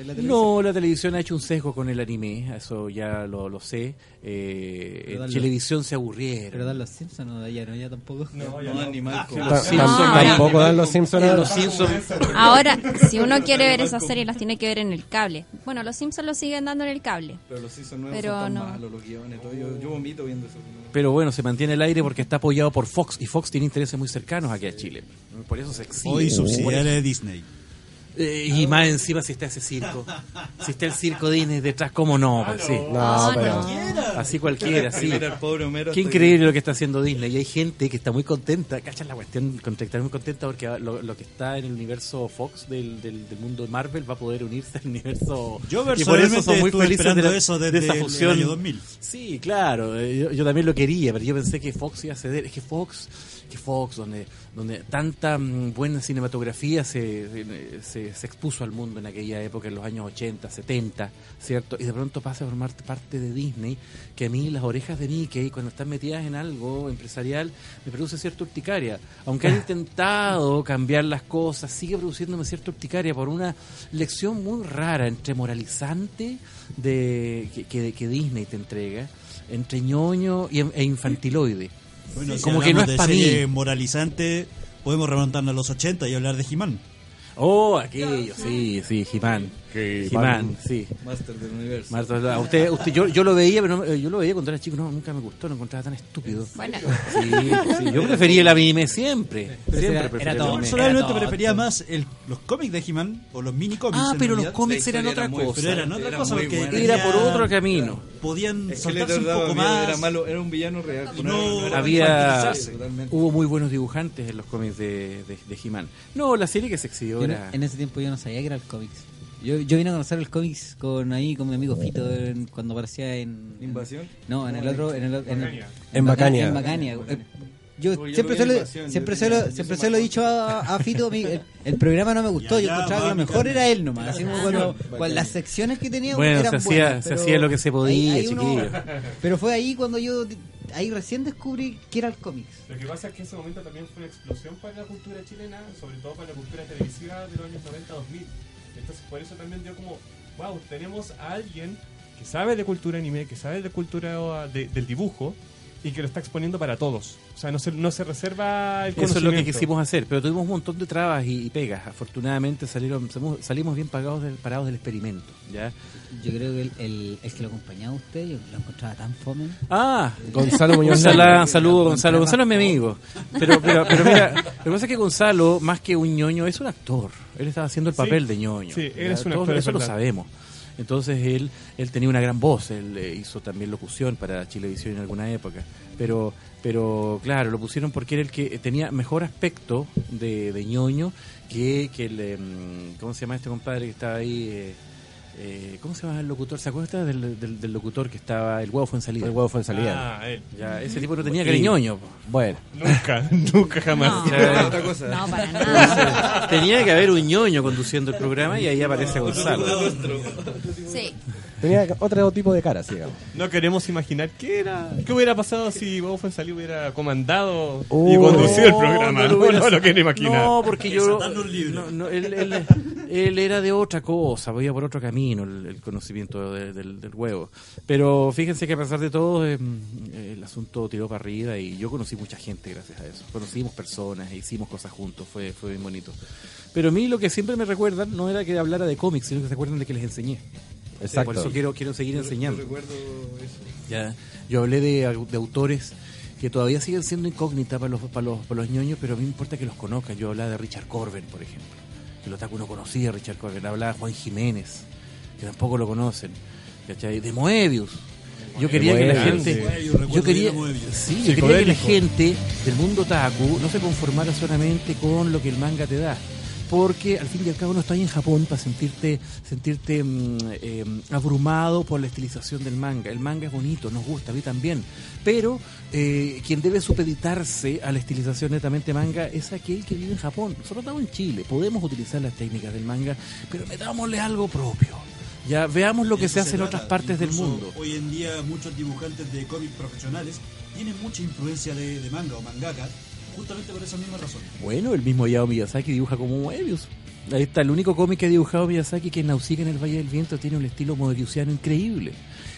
en la televisión. No, la televisión ha hecho un sesgo con el anime, eso ya lo, lo sé. Eh, en dan televisión se aburrieron. Pero dan los Simpsons, no, ya no, ya tampoco. No, [LAUGHS] ni mal como- Los Ta- Simpsons, tam- ahora- tampoco dan los Simpsons ahora. Los Simpsons Ahora, si uno quiere ver esa serie, las tiene que ver en el cable. Bueno, los Simpsons lo siguen dando en el cable. Pero los Simpsons nuevos Pero son tan no. malos, los guiones, todo. Yo, yo vomito viendo eso. Pero bueno, se mantiene el aire porque está apoyado por Fox y Fox tiene intereses muy cercanos aquí a Chile. Por eso se exhibe. Hoy subsidiaria de Disney. Eh, y más encima si está ese circo. Si está el circo Disney detrás, ¿cómo no? Pues sí. No, pero- Así cualquiera, sí. Pobre Homero Qué increíble lo que está haciendo Disney. Y hay gente que está muy contenta. ¿Cachas la cuestión? Está muy contenta porque lo, lo que está en el universo Fox del, del, del mundo de Marvel va a poder unirse al universo. Yo y por eso personalmente son muy felices de, la- eso de desde esa el- el fusión. año 2000. Sí, claro. eh, Yo, yo también lo quería, pero yo pensé que Fox iba a ceder. Es que Fox, que Fox, donde, donde tanta mm, buena cinematografía se, se, se expuso al mundo en aquella época, en los años 80, 70, ¿cierto? Y de pronto pasa a formar parte de Disney, que a mí las orejas de Mickey, cuando están metidas en algo empresarial, me produce cierta urticaria. Aunque han [LAUGHS] intentado cambiar las cosas, sigue produciéndome cierta urticaria por una lección muy rara entre moralizante de que, que, que Disney te entrega, entre ñoño y, e infantiloide. Bueno, si Como que no es para mí. moralizante, podemos remontarnos a los 80 y hablar de He-Man. Oh, aquello, sí, sí, He-Man. He-Man, sí. Master del universo. Master- a usted, usted, yo, yo lo veía, pero no- eh, yo lo veía cuando era chico, no, nunca me gustó, lo encontraba tan estúpido. Bueno. Sí, sí, yo prefería el anime siempre. Pero siempre era- preferí era el todo- anime. Personalmente prefería más el- los cómics de He-Man o los mini cómics. Ah, pero los realidad. cómics La eran otra era cosa. Pero eran otra Era cosa porque buena. Era por otro camino. Podían Es que saltarse un poco miedo, más. era malo, era un villano real. No- era Había, hubo muy buenos dibujantes en los cómics de, de, de He-Man. No, la serie que se exhibió era... en ese tiempo yo no sabía que era el cómics. Yo, yo vine a conocer el cómics con ahí con mi amigo Fito en- cuando aparecía en ¿Invasión? No, en el otro en el, en En Bacania. En Bacania. Yo siempre se lo, Invasión, siempre yo se lo, siempre se lo he dicho a, a Fito, a mí, el, [LAUGHS] el programa no me gustó, Ya, yo encontraba que lo mi mejor era él nomás, así como cuando, [LAUGHS] cuando las secciones que tenía Bueno, eran se hacía- buenas, se hacía lo que se podía, ahí chiquillo. pero fue ahí cuando yo ahí recién descubrí que era el cómics. Lo que pasa es que ese momento también fue una explosión para la cultura chilena, sobre todo para la cultura televisiva de los años 90-2000. Entonces, por eso también dio como, wow, tenemos a alguien que sabe de cultura anime, que sabe de cultura de- del dibujo y que lo está exponiendo para todos. O sea, no se, no se reserva el Eso es lo que conocimiento. quisimos hacer, pero tuvimos un montón de trabas y, y pegas. Afortunadamente salieron, salimos, salimos bien pagados del, parados del experimento. ¿ya? Yo creo que el, el, el que lo acompañaba a usted, yo lo encontraba tan fome. Ah, Gonzalo [LAUGHS] Muñoz Gonzalo, saludo Gonzalo. Gonzalo es mi amigo. Pero, pero, pero mira, lo que pasa es que Gonzalo, más que un ñoño, es un actor. Él estaba haciendo el Sí. papel de ñoño. Sí, él un Todos actor, es Eso lo sabemos. Entonces él, él tenía una gran voz, él eh, hizo también locución para Chilevisión en alguna época. Pero, pero claro, lo pusieron porque era el que tenía mejor aspecto de, de ñoño que, que el, em, ¿cómo se llama este compadre que estaba ahí? Eh, eh, ¿Cómo se llama el locutor? ¿Se acuerda del, del, del locutor que estaba, el huevo fue en salida? El huevo fue en salida. Ah, él. Ya, ese tipo no tenía cariñoño. po. Bueno. Nunca, [LAUGHS] nunca jamás. No, Ya, otra cosa. no, para nada. Tenía que haber un ñoño conduciendo el programa y ahí aparece Gonzalo. Sí. Tenía otro tipo de cara, sí, digamos. No queremos imaginar qué era, qué hubiera pasado si Bobo Fonsalí hubiera comandado y Oh, conducido el No, programa. no No, lo hubiera- no lo quiero imaginar. No, porque yo. No, no, él, él- [LAUGHS] él era de otra cosa, iba por otro camino el, el conocimiento de- del, del huevo. Pero fíjense que a pesar de todo, eh, el asunto tiró para arriba y yo conocí mucha gente gracias a eso. Conocimos personas, e hicimos cosas juntos, fue, fue bien bonito. Pero a mí lo que siempre me recuerdan no era que hablara de cómics, sino que se acuerdan de que les enseñé. Exacto. Por eso quiero, quiero seguir Yo- enseñando. Yo recuerdo eso. Ya, yo hablé de, de autores que todavía siguen siendo incógnitas para los, para, los, para los ñoños, pero a mí me importa que los conozcan. Yo hablaba de Richard Corben, por ejemplo. El otaku no conocía Richard Corben. Hablaba de Juan Jiménez, que tampoco lo conocen. ¿cachai? De Moebius. Yo quería que la gente. Yo quería, sí, yo que la gente del mundo otaku no se conformara solamente con lo que el manga te da. Porque al fin y al cabo no estás en Japón para sentirte, sentirte mm, eh, abrumado por la estilización del manga. El manga es bonito, nos gusta, a mí también. Pero eh, quien debe supeditarse a la estilización netamente manga es aquel que vive en Japón. Nosotros estamos en Chile, podemos utilizar las técnicas del manga, pero metámosle algo propio. Ya veamos lo que se hace en otras partes del mundo. Hoy en día muchos dibujantes de cómics profesionales tienen mucha influencia de, de manga o mangaka, justamente por esa misma razón. Bueno, el mismo Yao Miyazaki dibuja como Moebius. Ahí está, el único cómic que ha dibujado Miyazaki, que es Nausicaa en el Valle del Viento, tiene un estilo moebiusiano increíble.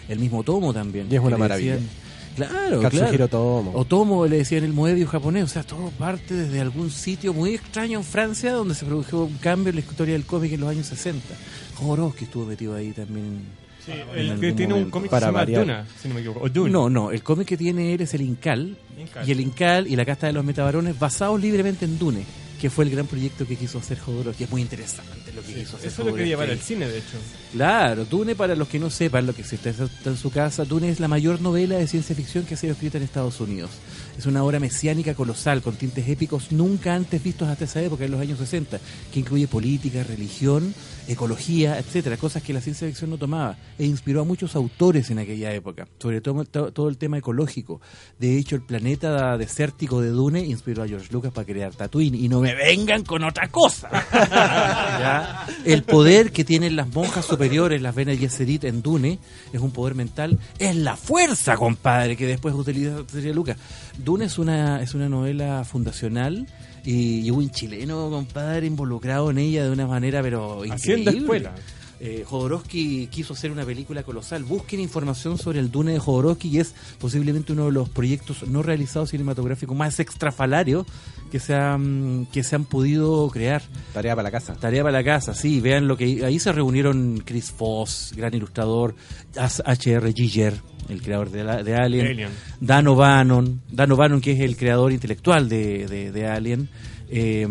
El mismo Tomo también. Y es una maravilla. decían- Claro, Katsuhiro claro. Tomo. O Tomo le decían el Moebius japonés, o sea, todo parte desde algún sitio muy extraño en Francia donde se produjo un cambio en la historia del cómic en los años 60. Jodorowsky estuvo metido ahí también. Sí, el que tiene un cómic que Para se llama variar. Duna, si no me equivoco. O Dune. No, no, el cómic que tiene él es el Incal, Incal. y el Incal y la casta de los metabarones basados libremente en Dune. que fue el gran proyecto que quiso hacer Jodorowsky. Es muy interesante lo que quiso hacer Eso lo quería llevar al Jodorowsky. cine, de hecho. Claro, Dune, para los que no sepan lo que si usted está en su casa, Dune es la mayor novela de ciencia ficción que ha sido escrita en Estados Unidos. Es una obra mesiánica colosal, con tintes épicos nunca antes vistos hasta esa época, en los años 60, que incluye política, religión, ecología, etcétera, cosas que la ciencia ficción no tomaba, e inspiró a muchos autores en aquella época, sobre todo to- todo el tema ecológico. De hecho, el planeta desértico de Dune inspiró a George Lucas para crear Tatooine, y no me vengan con otra cosa. [LAUGHS] ¿Ya? El poder que tienen las monjas superiores, las Bene Gesserit en Dune, es un poder mental, es la fuerza, compadre, que después utiliza utiliza Lucas. Dune es una, es una novela fundacional y, y hubo un chileno, compadre, involucrado en ella de una manera, pero increíble. escuela. Eh, Jodorowsky quiso hacer una película colosal. Busquen información sobre el Dune de Jodorowsky y es posiblemente uno de los proyectos no realizados cinematográficos más extrafalarios que se han, que se han podido crear. Tarea para la casa. Tarea para la casa, sí. Vean lo que ahí se reunieron Chris Foss, gran ilustrador, H.R. Giger, el creador de, la- de Alien, Alien. Dan O'Bannon, Dan O'Bannon que es el creador intelectual de, de- de Alien. eh,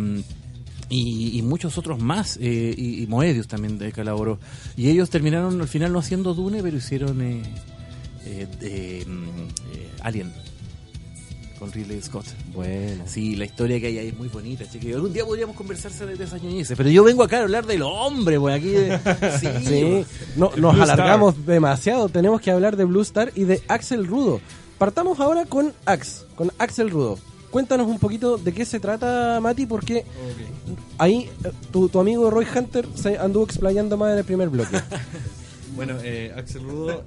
y, y muchos otros más, eh, y, y Moebius también de colaboró. Y ellos terminaron al final no haciendo Dune, pero hicieron eh, eh, de, mm, eh, Alien con Ridley Scott. Bueno. Sí, la historia que hay ahí es muy bonita, chiquillos. Algún día podríamos conversarse de esas ñoñeces, pero yo vengo acá a hablar del hombre, pues aquí. de- [LAUGHS] Sí, Sí, no, nos Blue alargamos demasiado. Tenemos que hablar de Blue Star y de Axel Rudo. Partamos ahora con Ax, con Axel Rudo. Cuéntanos un poquito de qué se trata, Mati, porque ahí eh, tu, tu amigo Roy Hunter se anduvo explayando más en el primer bloque. [LAUGHS] Bueno, eh, Axel Rudo,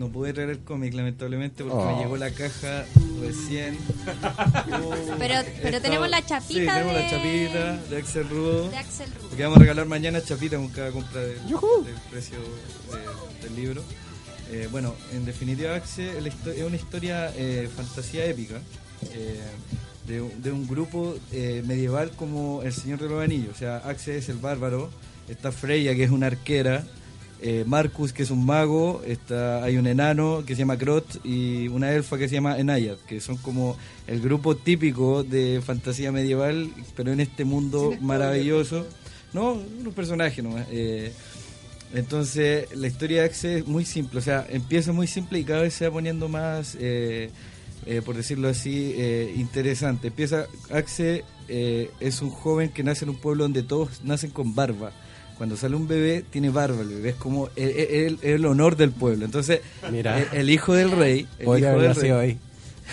no pude traer el cómic lamentablemente porque Oh. me llegó la caja recién. [LAUGHS] Pero, pero tenemos la Sí, chapita tenemos de... la chapita de Axel Rudo. de Axel Rudo. Que vamos a regalar mañana chapita con cada compra del, del precio de- del libro. Eh, bueno, en definitiva, Axel es una historia eh, fantasía épica eh, de, un- de un grupo eh, medieval como el Señor de los Anillos. O sea, Axel es el bárbaro, está Freya, que es una arquera, eh, Marcus, que es un mago, está, hay un enano que se llama Krot y una elfa que se llama Enayat, que son como el grupo típico de fantasía medieval, pero en este mundo maravilloso. No, unos personajes nomás. eh, entonces, la historia de Axe es muy simple, o sea, empieza muy simple y cada vez se va poniendo más, eh, eh, por decirlo así, interesante. Empieza, Axe eh, es un joven que nace en un pueblo donde todos nacen con barba. Cuando sale un bebé, tiene barba el bebé, es como el, el- el honor del pueblo. Entonces, Mira. el, el hijo del rey, el Podría hijo haber del rey, ahí.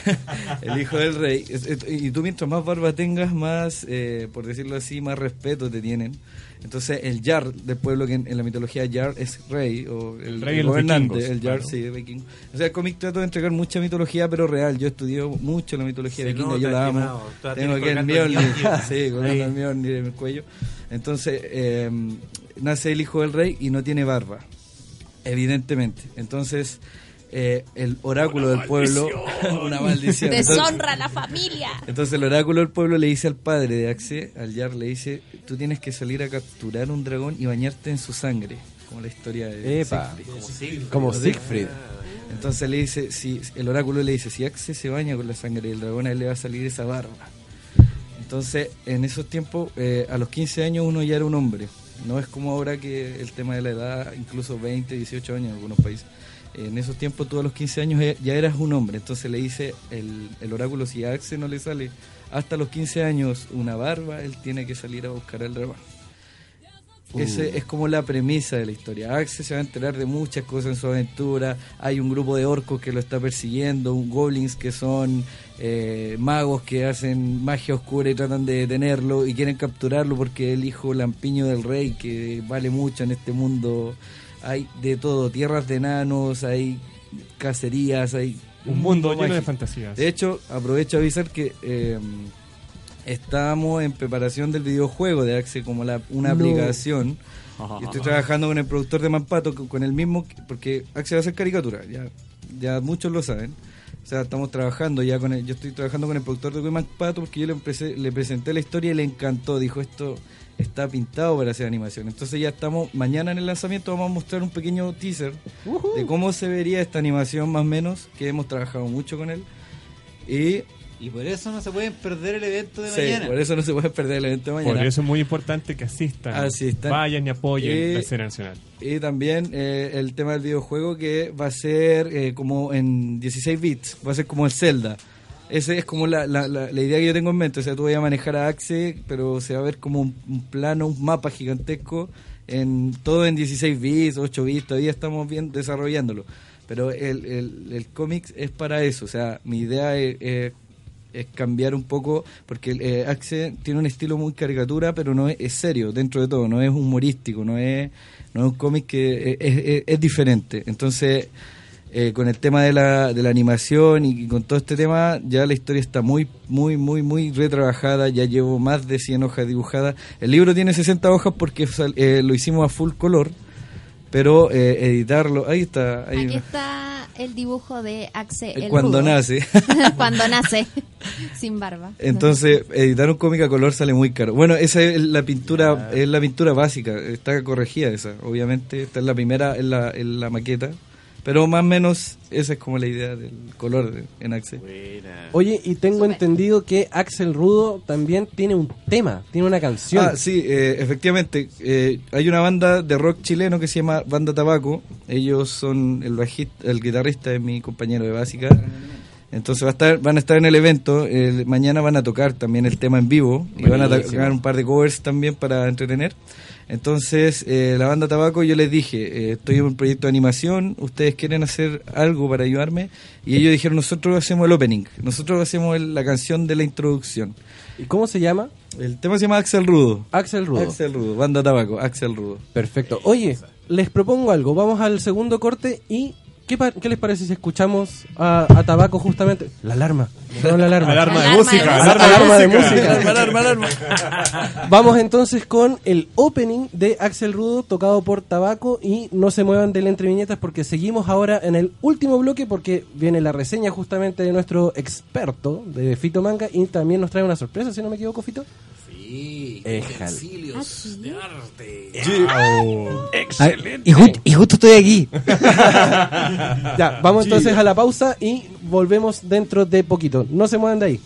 [LAUGHS] el hijo del rey. Y tú mientras más barba tengas, más, eh, por decirlo así, más respeto te tienen. Entonces el Jar del pueblo, que en, en la mitología Jar es rey, o el, rey gobernante, vikingos, el Jar, claro. sí, vikingo. O sea, el cómic trata de entregar mucha mitología, pero real. Yo estudié mucho la mitología vikinga, yo la amo. Tengo aquí el Mjolnir, [LAUGHS] sí, Ahí. el Mjolnir en el cuello. Entonces, eh, nace el hijo del rey y no tiene barba, evidentemente. Entonces, eh, el oráculo del pueblo, [LAUGHS] una maldición. [LAUGHS] Entonces- Deshonra a la familia. entonces el oráculo del pueblo le dice al padre de Axe, al Yar, le dice, tú tienes que salir a capturar un dragón y bañarte en su sangre, como la historia de Epa. Siegfried. Como Siegfried. Como Siegfried. Entonces le dice, si el oráculo le dice, si Axe se baña con la sangre del dragón, a él le va a salir esa barba. Entonces, en esos tiempos, eh, a los 15 años uno ya era un hombre. No es como ahora que el tema de la edad, incluso 20, 18 años en algunos países. En esos tiempos tú a los 15 años ya- eras un hombre. Entonces le dice el, el oráculo, si a Axe no le sale hasta los 15 años una barba, él tiene que salir a buscar al dragón. Ese Uh. es como la premisa de la historia. Axe se va a enterar de muchas cosas en su aventura. Hay un grupo de orcos que lo está persiguiendo, un goblins que son eh, magos que hacen magia oscura y tratan de detenerlo y quieren capturarlo porque es el hijo lampiño del rey que vale mucho en este mundo. Hay de todo, tierras de enanos, hay cacerías, hay Un mundo lleno de fantasías. De hecho, aprovecho a avisar que eh, estamos en preparación del videojuego de Axe como la, una No. aplicación. [LAUGHS] Y estoy trabajando con el productor de Mampato, con con el mismo, porque Axe va a hacer caricatura, ya, ya muchos lo saben. O sea, estamos trabajando ya con el, yo estoy trabajando con el productor de Mampato porque yo le, empecé- le presenté la historia y le encantó, dijo esto está pintado para hacer animación. Entonces ya estamos, mañana en el lanzamiento vamos a mostrar un pequeño teaser de cómo se vería esta animación más o menos, que hemos trabajado mucho con él. Y Y por eso no se pueden perder el evento de Sí, mañana. por eso no se puede perder el evento de mañana. Por eso es muy importante que asistan, Asistan. vayan y apoyen Y- la escena nacional. Y también eh, el tema del videojuego que va a ser eh, como en 16 bits, va a ser como el Zelda. Esa es como la, la, la, la idea que yo tengo en mente. O sea, tú vas a manejar a Axe, pero se va a ver como un, un plano, un mapa gigantesco, en todo en 16 bits, 8 bits, todavía estamos bien desarrollándolo. Pero el, el, el cómic es para eso. O sea, mi idea es, es- es cambiar un poco, porque eh, Axe tiene un estilo muy caricatura, pero no es, es serio dentro de todo, no es humorístico, no es, no es un cómic que eh, es, es- es diferente. Entonces, eh, con el tema de la, de la animación y, con todo este tema, ya la historia está muy, muy, muy, muy retrabajada, ya llevo más de 100 hojas dibujadas. El libro tiene 60 hojas porque eh, lo hicimos a full color, pero eh, editarlo, ahí está, ahí Aquí está el dibujo de Axe el cuando nace. [LAUGHS] Cuando nace, [LAUGHS] [LAUGHS] sin barba. Entonces, [LAUGHS] editar un cómic a color sale muy caro. Bueno, esa es la pintura, es la pintura básica, está corregida esa, obviamente, esta es la primera en la, en la maqueta, pero más o menos esa es como la idea del color de- en Axe. Oye, y tengo entendido que Axel Rudo también tiene un tema, tiene una canción. Ah, sí, eh, efectivamente. eh, hay una banda de rock chileno que se llama Banda Tabaco. Ellos son el bajista, el guitarrista es mi compañero de básica. Entonces va a estar, van a estar en el evento. el- mañana van a tocar también el tema en vivo y van a tocar un par de covers también para entretener. Entonces, eh, la banda Tabaco, yo les dije, eh, estoy en un proyecto de animación, ustedes quieren hacer algo para ayudarme. Y ellos dijeron, nosotros hacemos el opening, nosotros hacemos el- la canción de la introducción. ¿Y cómo se llama? El tema se llama Axel Rudo. Axel Rudo. Axel Rudo, banda Tabaco, Axel Rudo. Perfecto. Oye, les propongo algo. Vamos al segundo corte y ¿qué, qué les parece si escuchamos a, a Tabaco justamente? La alarma. No la alarma. Alarma de música, alarma de Alarma de música. Alarma, alarma, alarma. Vamos entonces con el opening de Axel Rudo tocado por Tabaco y no se muevan del entre viñetas porque seguimos ahora en el último bloque porque viene la reseña justamente de nuestro experto de Fito Manga y también nos trae una sorpresa, si no me equivoco, Fito. Sí, utensilios de arte. Excelente. Y, ju- y justo estoy aquí. [LAUGHS] ya, vamos entonces a la pausa y volvemos dentro de poquito. No se muevan de ahí.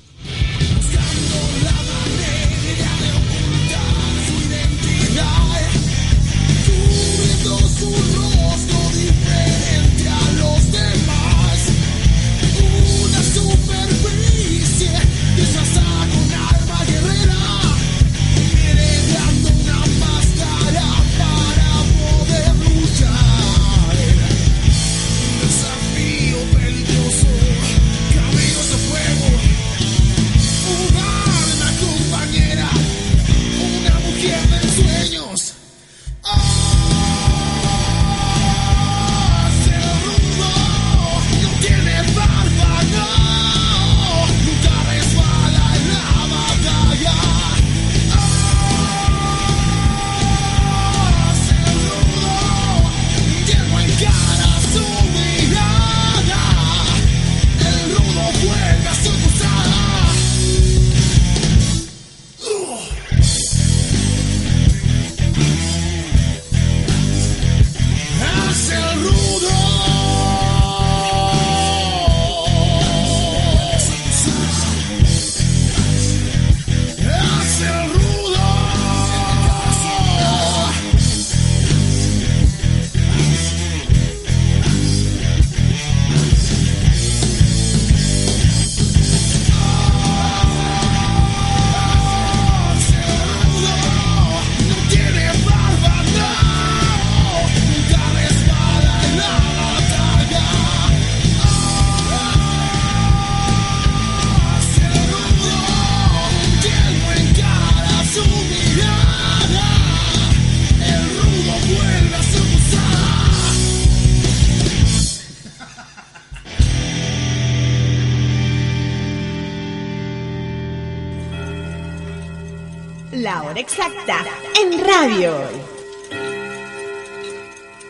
Radio Hoy.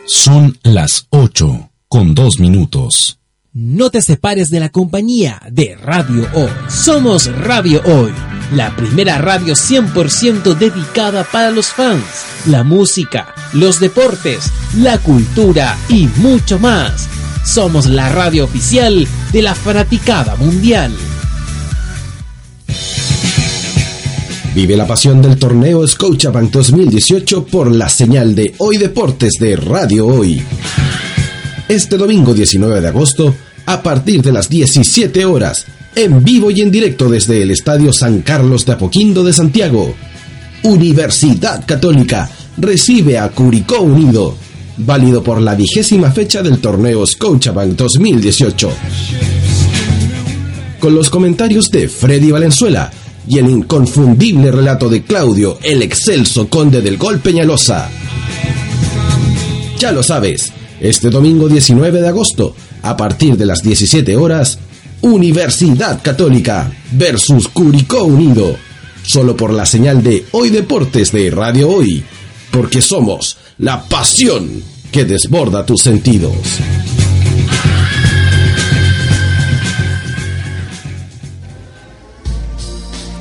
Son las 8 con 2 minutos. No te separes de la compañía de Radio Hoy. Somos Radio Hoy, la primera radio 100% dedicada para los fans, la música, los deportes, la cultura y mucho más. Somos la radio oficial de la fanaticada mundial. Vive la pasión del torneo Scotiabank 2018 por la señal de Hoy Deportes de Radio Hoy. Este domingo 19 de agosto, a partir de las 17 horas, en vivo y en directo desde el Estadio San Carlos de Apoquindo de Santiago. Universidad Católica recibe a Curicó Unido, válido por la vigésima fecha del torneo Scotiabank 2018. Con los comentarios de Freddy Valenzuela y el inconfundible relato de Claudio, el excelso conde del gol Peñalosa. Ya lo sabes, este domingo 19 de agosto, a partir de las 17 horas, Universidad Católica versus Curicó Unido. Solo por la señal de Hoy Deportes de Radio Hoy. Porque somos la pasión que desborda tus sentidos.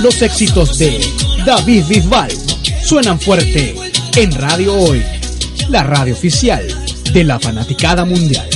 Los éxitos de David Bisbal suenan fuerte en Radio Hoy, la radio oficial de la fanaticada mundial.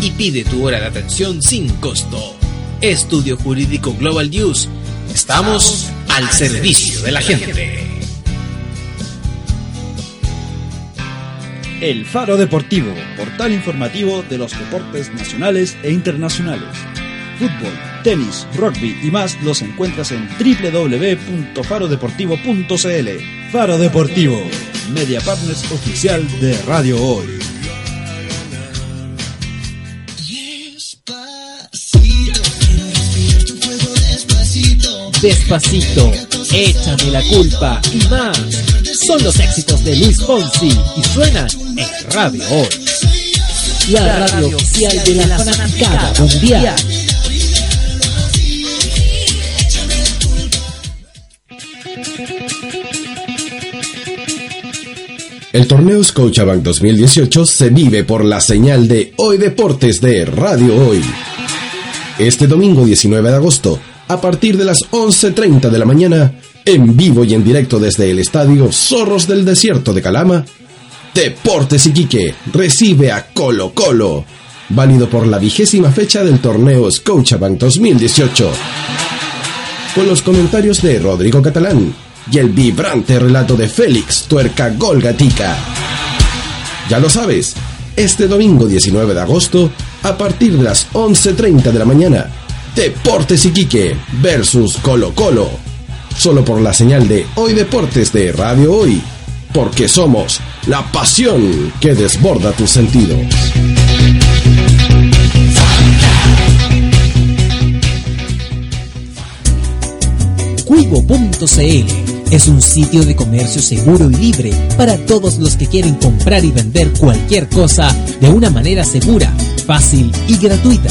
y pide tu hora de atención sin costo. Estudio Jurídico Global News. Estamos al servicio de la gente. El Faro Deportivo, portal informativo de los deportes nacionales e internacionales. Fútbol, tenis, rugby y más los encuentras en www.farodeportivo.cl. Faro Deportivo, media partners oficial de Radio Hoy. Despacito, échame la culpa y más. Son los éxitos de Luis Fonsi y suenan en Radio Hoy. La radio oficial de la fanaticada mundial. El torneo Scotiabank 2018 se vive por la señal de Hoy Deportes de Radio Hoy. Este domingo 19 de agosto, a partir de las 11.30 de la mañana, en vivo y en directo desde el estadio Zorros del Desierto de Calama, Deportes Iquique recibe a Colo Colo, válido por la vigésima fecha del torneo Scotiabank 2018. Con los comentarios de Rodrigo Catalán y el vibrante relato de Félix Tuerca Golgatica. Ya lo sabes, este domingo 19 de agosto, a partir de las 11.30 de la mañana, Deportes Iquique versus Colo Colo. Solo por la señal de Hoy Deportes de Radio Hoy. Porque somos la pasión que desborda tus sentidos. Cuivo.cl es un sitio de comercio seguro y libre para todos los que quieren comprar y vender cualquier cosa de una manera segura, fácil y gratuita.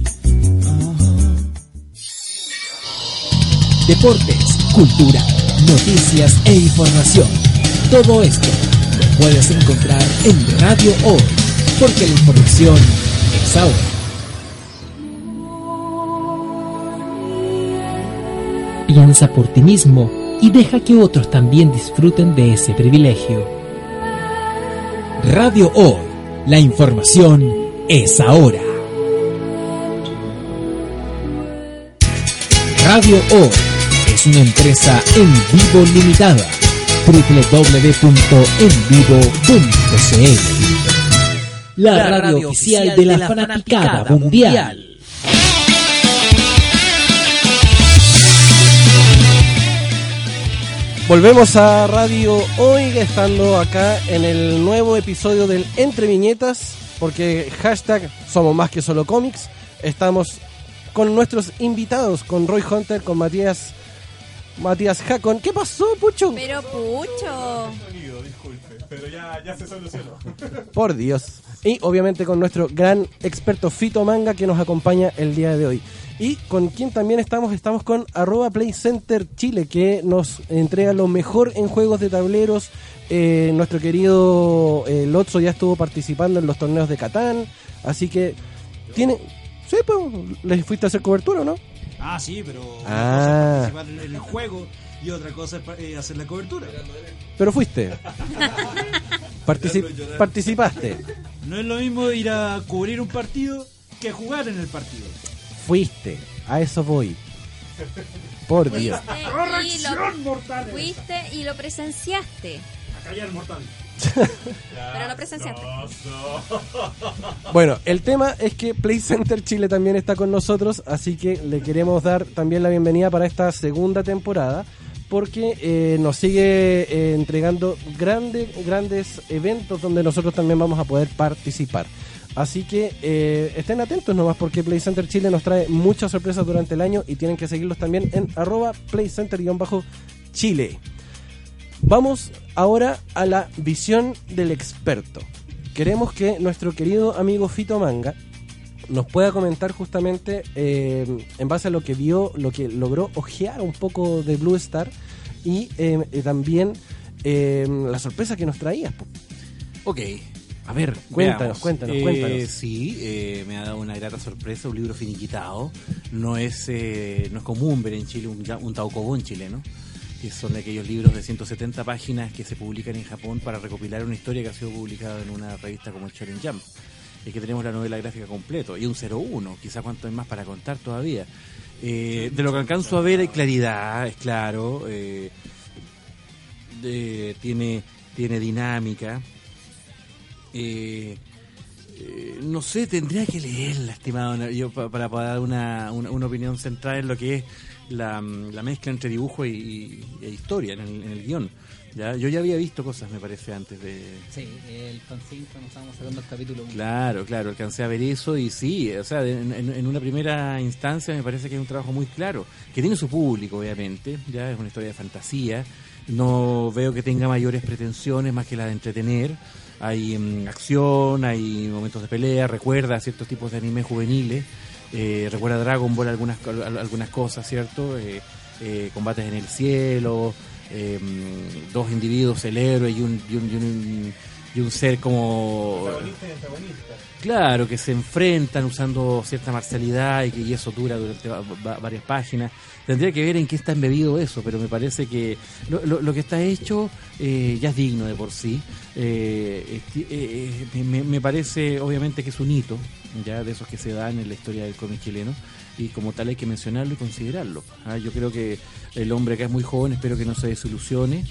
Deportes, cultura, noticias e información. Todo esto lo puedes encontrar en Radio Hoy, porque la información es ahora. Piensa por ti mismo y deja que otros también disfruten de ese privilegio. Radio Hoy, la información es ahora. Radio Hoy es una empresa en vivo limitada. www.envivo.cl La radio oficial de la fanaticada mundial. Volvemos a Radio Hoy, estando acá en el nuevo episodio del Entre Viñetas, porque hashtag somos más que solo cómics. Estamos con nuestros invitados, con Roy Hunter, con Matías Matías Jacon. ¿Qué pasó, Pucho? Pero Pucho. pero ya, ya se solucionó. Por Dios. Y obviamente con nuestro gran experto Fito Manga que nos acompaña el día de hoy. Y con quien también estamos, estamos con arroba Play Center Chile, que nos entrega lo mejor en juegos de tableros. Eh, nuestro querido eh, Lotso ya estuvo participando en los torneos de Catán, así que tiene... Sí, pues, ¿les fuiste a hacer cobertura no? Ah, sí, pero Ah. una cosa es participar en el juego y otra cosa es eh, hacer la cobertura. Pero fuiste. [LAUGHS] Partici- participaste. No es lo mismo ir a cubrir un partido que jugar en el partido. Fuiste. A eso voy. Por Dios. Fuiste y lo, fuiste y lo presenciaste. A callar mortal. Pero presenciaste. [LAUGHS] Bueno, el tema es que Play Center Chile también está con nosotros, así que le queremos dar también la bienvenida para esta segunda temporada, porque eh, nos sigue eh, entregando grandes, grandes eventos donde nosotros también vamos a poder participar. Así que eh, estén atentos nomás porque Play Center Chile nos trae muchas sorpresas durante el año y tienen que seguirlos también en arroba playcenter-chile. Vamos ahora a la visión del experto. Queremos que nuestro querido amigo Fito Manga nos pueda comentar justamente eh, en base a lo que vio, lo que logró ojear un poco de Blue Star y eh, también eh, la sorpresa que nos traías. Ok, a ver, Cuéntanos, veamos. cuéntanos, Eh, cuéntanos. Sí, eh, me ha dado una grata sorpresa, un libro finiquitado. No es eh, no es común ver en Chile un, un taokobon chileno, que son aquellos libros de 170 páginas que se publican en Japón para recopilar una historia que ha sido publicada en una revista como el Shonen Jump. Y que tenemos la novela gráfica completo, y un 01, quizá cuánto hay más para contar todavía. Eh, de lo que alcanzo a ver hay claridad, es claro, eh, de- tiene, tiene dinámica, eh, eh, no sé, tendría que leerla, estimado, yo pa- para, para dar una, una, una opinión central en lo que es la, la mezcla entre dibujo y, y- e historia en el, en el guion. ¿ya? Yo ya había visto cosas, me parece, antes de... Sí, el fanzine cuando estábamos sacando el capítulo. uno. Claro, claro, alcancé a ver eso y sí, o sea, en, en- una primera instancia me parece que es un trabajo muy claro, que tiene su público, obviamente, ya es una historia de fantasía, no veo que tenga mayores pretensiones más que la de entretener, hay mm, acción, hay momentos de pelea, recuerda ciertos tipos de anime juveniles, eh, recuerda Dragon Ball algunas, al- algunas cosas, ¿cierto? Eh, eh, combates en el cielo, mm, dos individuos, el héroe y un, y un, y un, y un ser como... Claro, que se enfrentan usando cierta marcialidad y que y eso dura durante va- va- varias páginas. Tendría que ver en qué está embebido eso, pero me parece que lo, lo- lo que está hecho eh, ya es digno de por sí. Eh, eh, eh, me, me parece, obviamente, que es un hito, ya de esos que se dan en la historia del cómic chileno, y como tal hay que mencionarlo y considerarlo. Ah, Yo creo que el hombre acá es muy joven, espero que no se desilusione.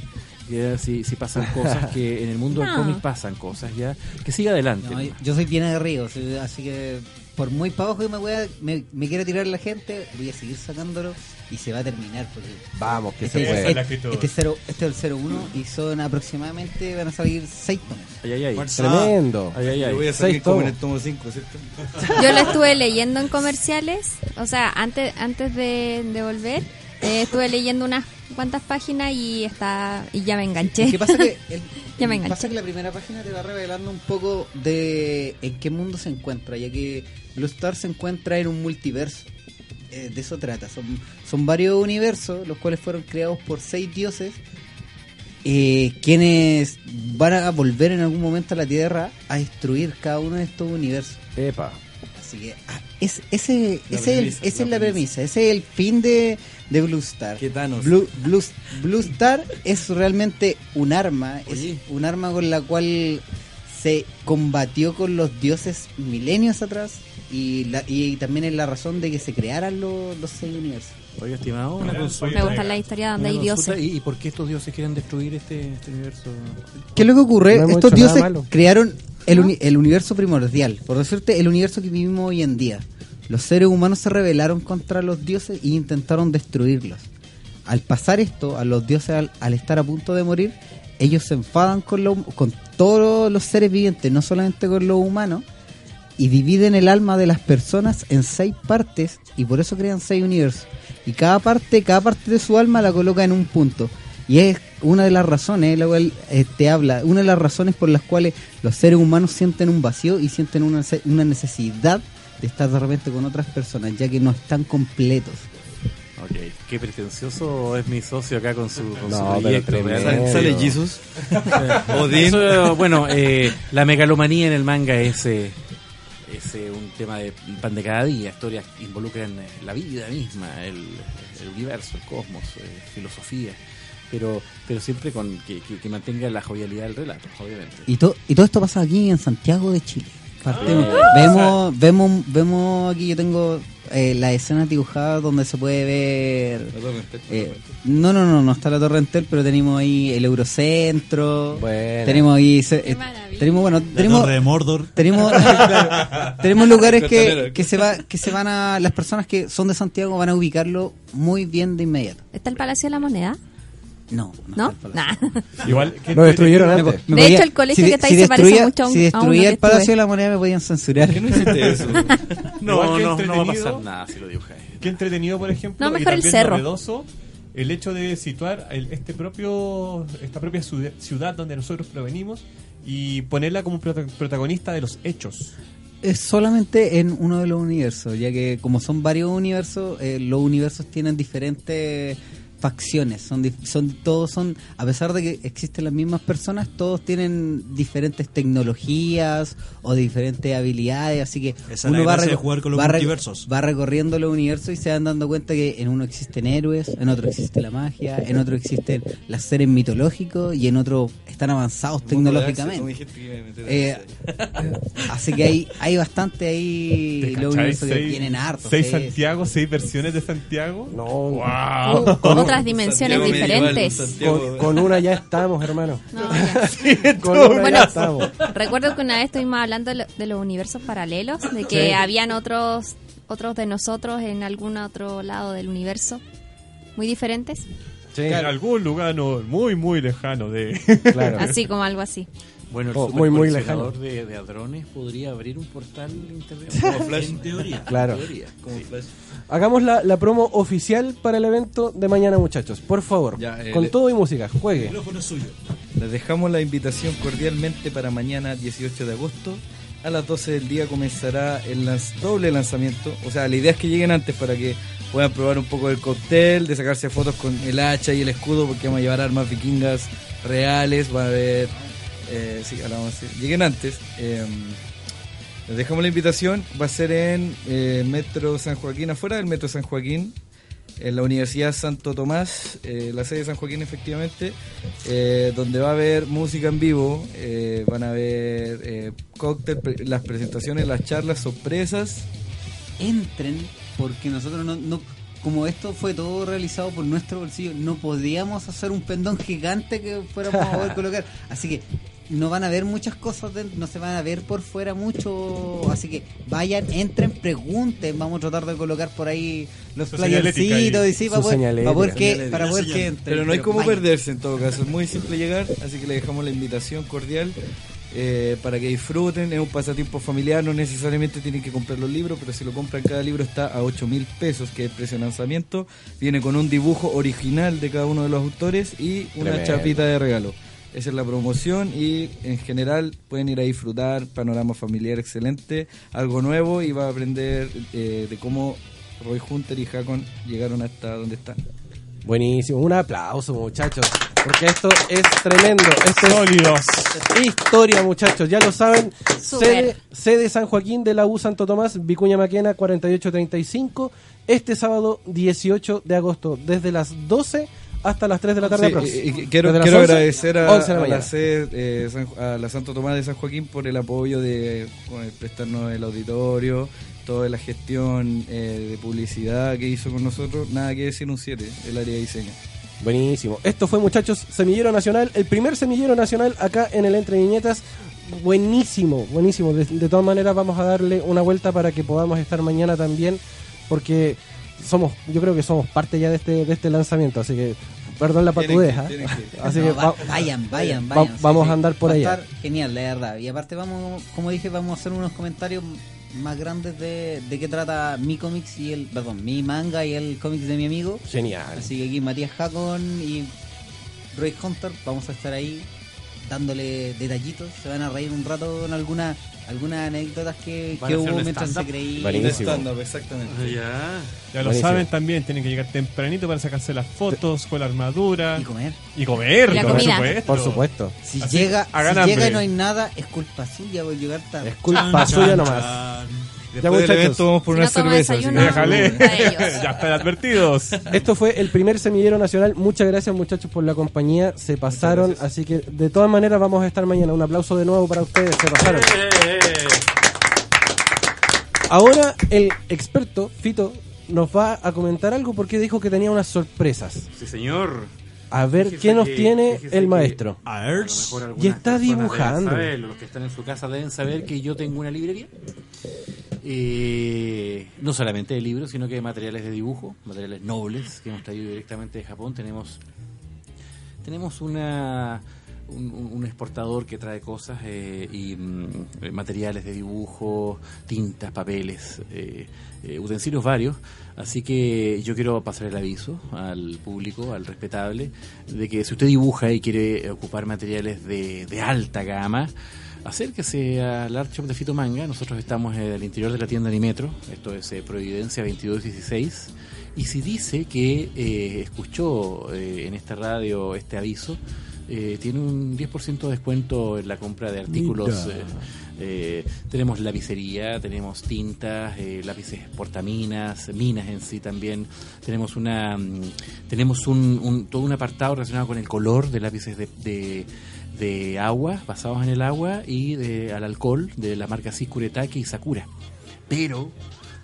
Ya, si, si pasan cosas que en el mundo del No. cómic pasan cosas, ya. Que siga adelante. Yo- soy bien aguerrido, sí, así que por muy para abajo que me, voy me, me quiera tirar la gente, voy a seguir sacándolo y se va a terminar. Porque Vamos, que este, se puede. este- este, cero, este es el 01 y son aproximadamente, van a salir 6 tomos. Ay, ay, ay. Tremendo. Ay, ay, ay. Yo voy a salir Seis como en el tomo 5, ¿cierto? Yo lo estuve leyendo en comerciales, o sea, antes antes de, de volver, eh, estuve leyendo unas cuantas páginas y está y ya me enganché. ¿Qué pasa que [LAUGHS] el- ya me pasa enganché. que la primera página te va revelando un poco de en qué mundo se encuentra, ya que Blue Star se encuentra en un multiverso. Eh, de eso trata. Son, son varios universos, los cuales fueron creados por seis dioses, eh, quienes van a volver en algún momento a la Tierra a destruir cada uno de estos universos. Epa. Así que ah, es, ese, La ese el- premisa, esa la es la premisa. premisa, ese es el fin de, de Blue Star. ¿Qué? Blue, Blue, Blue Star es realmente un arma, Oye. es un arma con la cual se combatió con los dioses milenios atrás y, la, y también es la razón de que se crearan los, los seis universos. Oye, estimado, una consulta. Me gusta la historia donde Una hay consulta, dioses. ¿Y, y por qué estos dioses quieren destruir este, este universo? ¿Qué es lo que ocurre? No Estos dioses crearon el, uni- el universo primordial, por decirte, el universo que vivimos hoy en día. Los seres humanos se rebelaron contra los dioses y intentaron destruirlos. Al pasar esto, a los dioses al, al estar a punto de morir, ellos se enfadan con, lo- con todos los seres vivientes, no solamente con los humanos, y dividen el alma de las personas en seis partes y por eso crean seis universos. Y cada parte, cada parte de su alma la coloca en un punto. Y es una de las razones, la cual eh, te habla, una de las razones por las cuales los seres humanos sienten un vacío y sienten una, una necesidad de estar de repente con otras personas, ya que no están completos. Ok, qué pretencioso es mi socio acá con su, con No, su proyecto. ¿Sale Jesus? [LAUGHS] Odín. eso, bueno, eh, la megalomanía en el manga es, eh, es eh, un tema de pan de cada día. Historias que involucran eh, la vida misma, el, el universo, el cosmos, eh, filosofía. Pero, pero siempre con que, que- que mantenga la jovialidad del relato, obviamente. Y, to- y todo esto pasa aquí en Santiago de Chile. Partimos- Ah. vemos, vemos, vemos aquí, yo tengo eh, las escenas dibujadas donde se puede ver... La Torre Entel, la eh, Torre no, no, no, no está la Torre Entel, pero tenemos ahí el Eurocentro. Buena. Tenemos ahí... se- eh, tenemos, bueno, tenemos... Torre de Mordor. Tenemos, [LAUGHS] tenemos lugares que, que se va, que se van a... Las personas que son de Santiago van a ubicarlo muy bien de inmediato. ¿Está el Palacio de la Moneda? No, ¿No? Nah. [LAUGHS] Igual [LAUGHS] que Lo destruyeron antes. me De podía- hecho, el colegio que está ahí se parece mucho a un- Si destruía el Palacio estuve. de la Moneda me podían censurar. ¿Por qué no hiciste [LAUGHS] eso? No, no, no va a pasar nada si lo dibujáis. Qué entretenido, por ejemplo, No, y mejor el también cerro. novedoso el hecho de situar el- este propio esta propia ciudad, ciudad donde nosotros provenimos y ponerla como prota- protagonista de los hechos. Es solamente en uno de los universos, ya que como son varios universos, eh, los universos tienen diferentes facciones, son, todos son, a pesar de que existen las mismas personas, todos tienen diferentes tecnologías o diferentes habilidades, así que Esa la va, de jugar con los va multiversos. va recorriendo los universos y se van dando cuenta que en uno existen héroes, en otro existe la magia, en otro existen los seres mitológicos y en otro están avanzados tecnológicamente. Eh, [LAUGHS] así que hay, hay bastante ahí ¿Te los universos que tienen harto. ¿Seis Santiago? ¿Seis versiones de Santiago? No. ¡Wow! Con otras dimensiones Santiago diferentes. Con, con una ya estamos, hermano. No, [LAUGHS] ya. Con una Bueno, ya estamos. recuerdo que una vez estuvimos hablando de, lo- de los universos paralelos, de que Sí. habían otros otros de nosotros en algún otro lado del universo, muy diferentes, En algún lugar no, muy, muy lejano de... Claro. así como algo así. Bueno, el Oh, muy, muy coleccionador de, de hadrones podría abrir un portal internet. Como Flash. En teoría. Claro. En teoría. Como sí. Flash. Hagamos la, la promo oficial para el evento de mañana, muchachos. Por favor. Ya, eh, con le- todo y música. Juegue. El es suyo. Les dejamos la invitación cordialmente para mañana 18 de agosto. A las 12 del día comenzará el lanz- doble lanzamiento. O sea, la idea es que lleguen antes para que puedan probar un poco del cóctel, de sacarse fotos con el hacha y el escudo, porque vamos a llevar armas vikingas reales. Va a haber. Eh, sí, ahora vamos a decir. Lleguen antes. eh, les dejamos la invitación. Va a ser en eh, Metro San Joaquín, afuera del Metro San Joaquín en la Universidad Santo Tomás, eh, la sede de San Joaquín efectivamente, eh, donde va a haber música en vivo, van a haber cóctel, pre- las presentaciones, las charlas, sorpresas. Entren porque nosotros no, no- como esto fue todo realizado por nuestro bolsillo, no podíamos hacer un pendón gigante que fuéramos a poder [LAUGHS] colocar. Así que no van a ver muchas cosas, de- no se van a ver por fuera mucho. Así que vayan, entren, pregunten. Vamos a tratar de colocar por ahí los ahí. y sí, Su para poder, para poder que, para poder que entren. Pero no hay como vayan. perderse en todo caso, es muy simple llegar, así que le dejamos la invitación cordial eh, para que disfruten, es un pasatiempo familiar, no necesariamente tienen que comprar los libros, pero si lo compran cada libro está a 8 mil pesos, que es el precio de lanzamiento, viene con un dibujo original de cada uno de los autores y una Tremendo. chapita de regalo. Esa es la promoción y en general pueden ir a disfrutar, panorama familiar excelente, algo nuevo y va a aprender eh, de cómo Roy Hunter y Hakon llegaron hasta donde están. Buenísimo, un aplauso muchachos, porque esto es tremendo. Esto es Sólidos. historia muchachos, ya lo saben. Sede, sede San Joaquín de la U Santo Tomás, Vicuña Maquena 4835, este sábado 18 de agosto, desde las 12 hasta las 3 de la tarde Sí, aprox. y- y quiero quiero 11, agradecer a, 11 de la a mañana. la, sede, eh, San- a la Santo Tomás de San Joaquín por el apoyo de con el prestarnos el auditorio, toda la gestión eh, de publicidad que hizo con nosotros. Nada que decir un 7, el área de diseño. Buenísimo. Esto fue, muchachos, Semillero Nacional, el primer Semillero Nacional acá en el Entre Viñetas. Buenísimo, buenísimo. De, de todas maneras, vamos a darle una vuelta para que podamos estar mañana también, porque somos, yo creo que somos parte ya de este, de este lanzamiento, así que, perdón la patudez. [LAUGHS] Así No, que va- va- vayan, vayan, va- vayan. sí, vamos sí. a andar por allá. estar genial, la verdad. Y aparte vamos, como dije, vamos a hacer unos comentarios más grandes de, de qué trata mi cómics y el, perdón, mi manga y el cómics de mi amigo. Genial. Así que aquí Matías Hakon y Roy Hunter vamos a estar ahí dándole detallitos. Se van a reír un rato con alguna, algunas anécdotas que, que hubo mientras se creía. Buenísimo. Stand-up, exactamente. Ah, ya. Ya lo Buenísimo. saben también, tienen que llegar tempranito para sacarse las fotos con la armadura. Y comer. Y comer, Y la por comida. supuesto. Por supuesto. Si Así, llega, hagan si llega y no hay nada, es culpa suya por llegar tarde. Es culpa suya nomás. Ya, del evento muchachos. vamos por Si una no cerveza. desayuno, Déjale. [LAUGHS] Ya están advertidos. Esto fue el primer semillero nacional. Muchas gracias muchachos por la compañía. Se pasaron, así que de todas maneras vamos a estar mañana. Un aplauso de nuevo para ustedes. Se pasaron. Ahora el experto Fito nos va a comentar algo porque dijo que tenía unas sorpresas. Sí, señor. A ver Fíjese qué nos que- tiene el maestro. a algunas Y está dibujando. los que están en su casa deben saber que yo tengo una librería. No solamente de libros, sino que de materiales de dibujo, materiales nobles que hemos traído directamente de Japón. Tenemos tenemos una un, un- un exportador que trae cosas eh, y mm, eh, materiales de dibujo, tintas, papeles, eh, eh, utensilios varios. Así que yo quiero pasar el aviso al público, al respetable, de que si usted dibuja y quiere ocupar materiales de, de alta gama, acérquese al Art Shop de Fito Manga. Nosotros estamos en el interior de la tienda Animetro, esto es eh, Providencia 2216. Y si dice que eh, escuchó eh, en esta radio este aviso, eh, tiene un 10% de descuento en la compra de artículos. Eh, eh, tenemos lapicería, tenemos tintas, eh, lápices portaminas, minas en sí también. Tenemos una mm, tenemos un, un- todo un apartado relacionado con el color de lápices de, de, de agua, basados en el agua, y de, al alcohol de la marca Sikuretake y Sakura. Pero,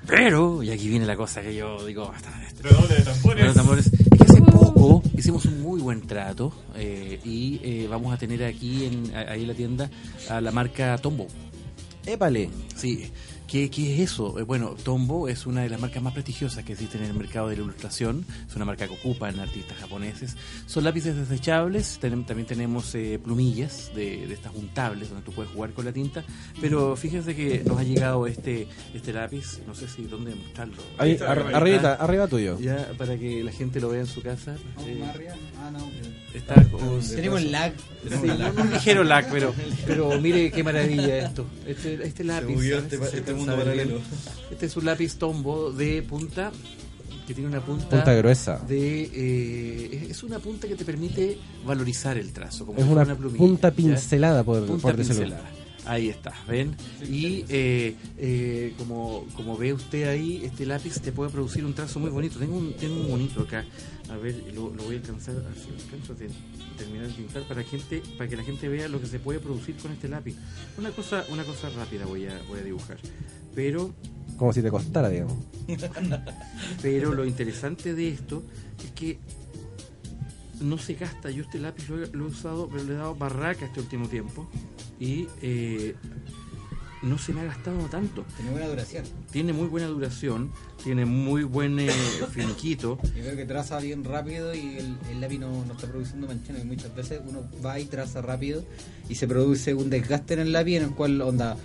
pero, y aquí viene la cosa que yo digo, de tambores. tambores. Es que hace poco hicimos un muy buen trato eh, y eh, vamos a tener aquí en, ahí en la tienda a la marca Tombow. Épale. Sí. ¿Qué, qué es eso? Eh, Bueno, Tombow es una de las marcas más prestigiosas que existen en el mercado de la ilustración. Es una marca que ocupan artistas japoneses. Son lápices desechables. También tenemos eh, plumillas de, de estas juntables donde tú puedes jugar con la tinta. Pero fíjense que nos ha llegado este este lápiz. No sé si dónde mostrarlo. Ahí, está, ar- está. arriba tuyo. Ya, para que la gente lo vea en su casa. Eh, Ah, no. está con- Tenemos lag. Sí, un, un ligero lag, pero, pero mire qué maravilla esto. Este, este lápiz. Este- mundo paralelo. es un lápiz tombo de punta que tiene una punta, Punta gruesa. de eh, es una punta que te permite valorizar el trazo como Es si una plumilla, punta pincelada, por, Punta por decirlo. pincelada. Ahí está, ¿ven? Y eh, eh, como, como ve usted ahí, este lápiz te puede producir un trazo muy bonito. Tengo un, tengo un bonito acá. A ver, lo, lo voy a alcanzar, a si alcanzo a ten- terminar de pintar para, gente, para que la gente vea lo que se puede producir con este lápiz. Una cosa, una cosa rápida voy a, voy a dibujar. Pero Como si te costara, digamos. [LAUGHS] Pero lo interesante de esto es que no se gasta. Yo este lápiz lo he, lo he usado, pero le he dado barraca este último tiempo. Y eh, no se me ha gastado tanto. Tiene buena duración. Tiene muy buena duración, tiene muy buen eh, [COUGHS] finiquito. Yo creo que traza bien rápido y el, el lápiz no, no está produciendo manchones. Muchas veces uno va y traza rápido y se produce un desgaste en el lápiz en el cual onda,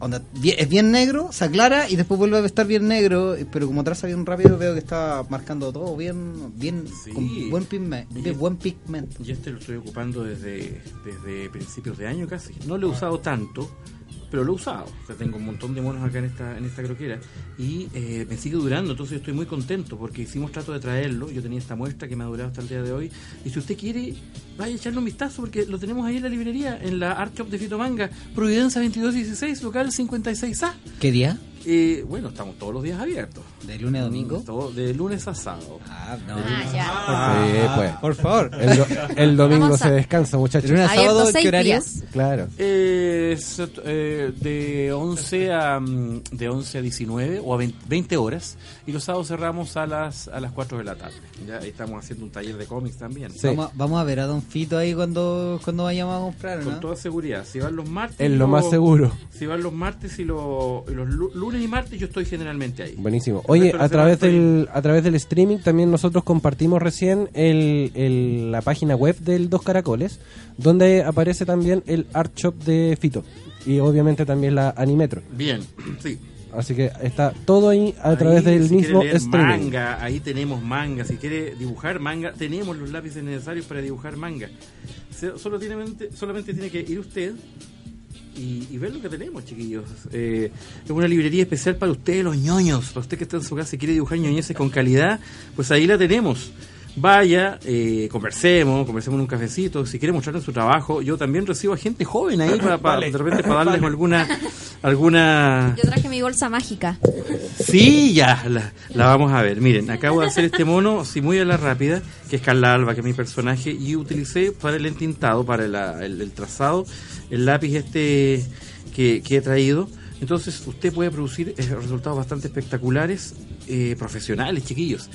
onda es bien negro, se aclara y después vuelve a estar bien negro, pero como traza bien rápido veo que está marcando todo bien, bien con buen pigmento. Buen pigmento. Y este lo estoy ocupando desde, desde principios de año casi. No lo he usado tanto, pero lo he usado. O sea, tengo un montón de monos acá en esta, en esta croquera y eh, me sigue durando. Entonces estoy muy contento porque hicimos trato de traerlo. Yo tenía esta muestra que me ha durado hasta el día de hoy. Y si usted quiere, vaya a echarle un vistazo porque lo tenemos ahí en la librería, en la Art Shop de Fito Manga, Providencia 2216, local 56A. ¿Qué día? Eh, bueno, estamos todos los días abiertos. ¿De lunes a domingo? Todo- de lunes a sábado. Ah, no. Sí, pues. por favor. El, do- el domingo a- se descansa, muchachos. ¿De lunes a sábado, seis qué horario? días. Claro. Es, eh, de 11 a mm, de 11 a 19 o a 20, 20 horas y los sábados cerramos a las a las 4 de la tarde. Ya estamos haciendo un taller de cómics también. Vamos, a- vamos a ver a Don Fito ahí cuando, cuando vayamos a comprar, Con ¿no? toda seguridad. Si van los martes. Es lo más seguro. Si van los martes y, lo- y los lu- lunes y martes, yo estoy generalmente ahí. Buenísimo. Oye, a través estoy- del a través del streaming también nosotros compartimos recién el, el- la página web del Dos Caracoles, donde aparece también el art shop de Fito y obviamente también la Animetro. Bien, sí. Así que está todo ahí a través del si mismo leer streaming. manga, ahí tenemos manga. Si quiere dibujar manga, tenemos los lápices necesarios para dibujar manga. Solo tiene, solamente tiene que ir usted y, y ver lo que tenemos, chiquillos. Eh, es una librería especial para ustedes, los ñoños. Para usted que está en su casa y quiere dibujar ñoñeces con calidad, pues ahí la tenemos. Vaya, eh, conversemos, conversemos en un cafecito. Si quiere mostrarnos su trabajo, yo también recibo a gente joven ahí para, para- Vale. de repente para darles [LAUGHS] alguna alguna Yo traje mi bolsa mágica. Sí, ya, la, la vamos a ver. Miren, acabo de hacer este mono, sí, muy a la rápida, que es Carla Alba, que es mi personaje, y utilicé para el entintado, para la- el, el trazado, el lápiz este que, que he traído. Entonces, usted puede producir eh, resultados bastante espectaculares, eh, profesionales, chiquillos,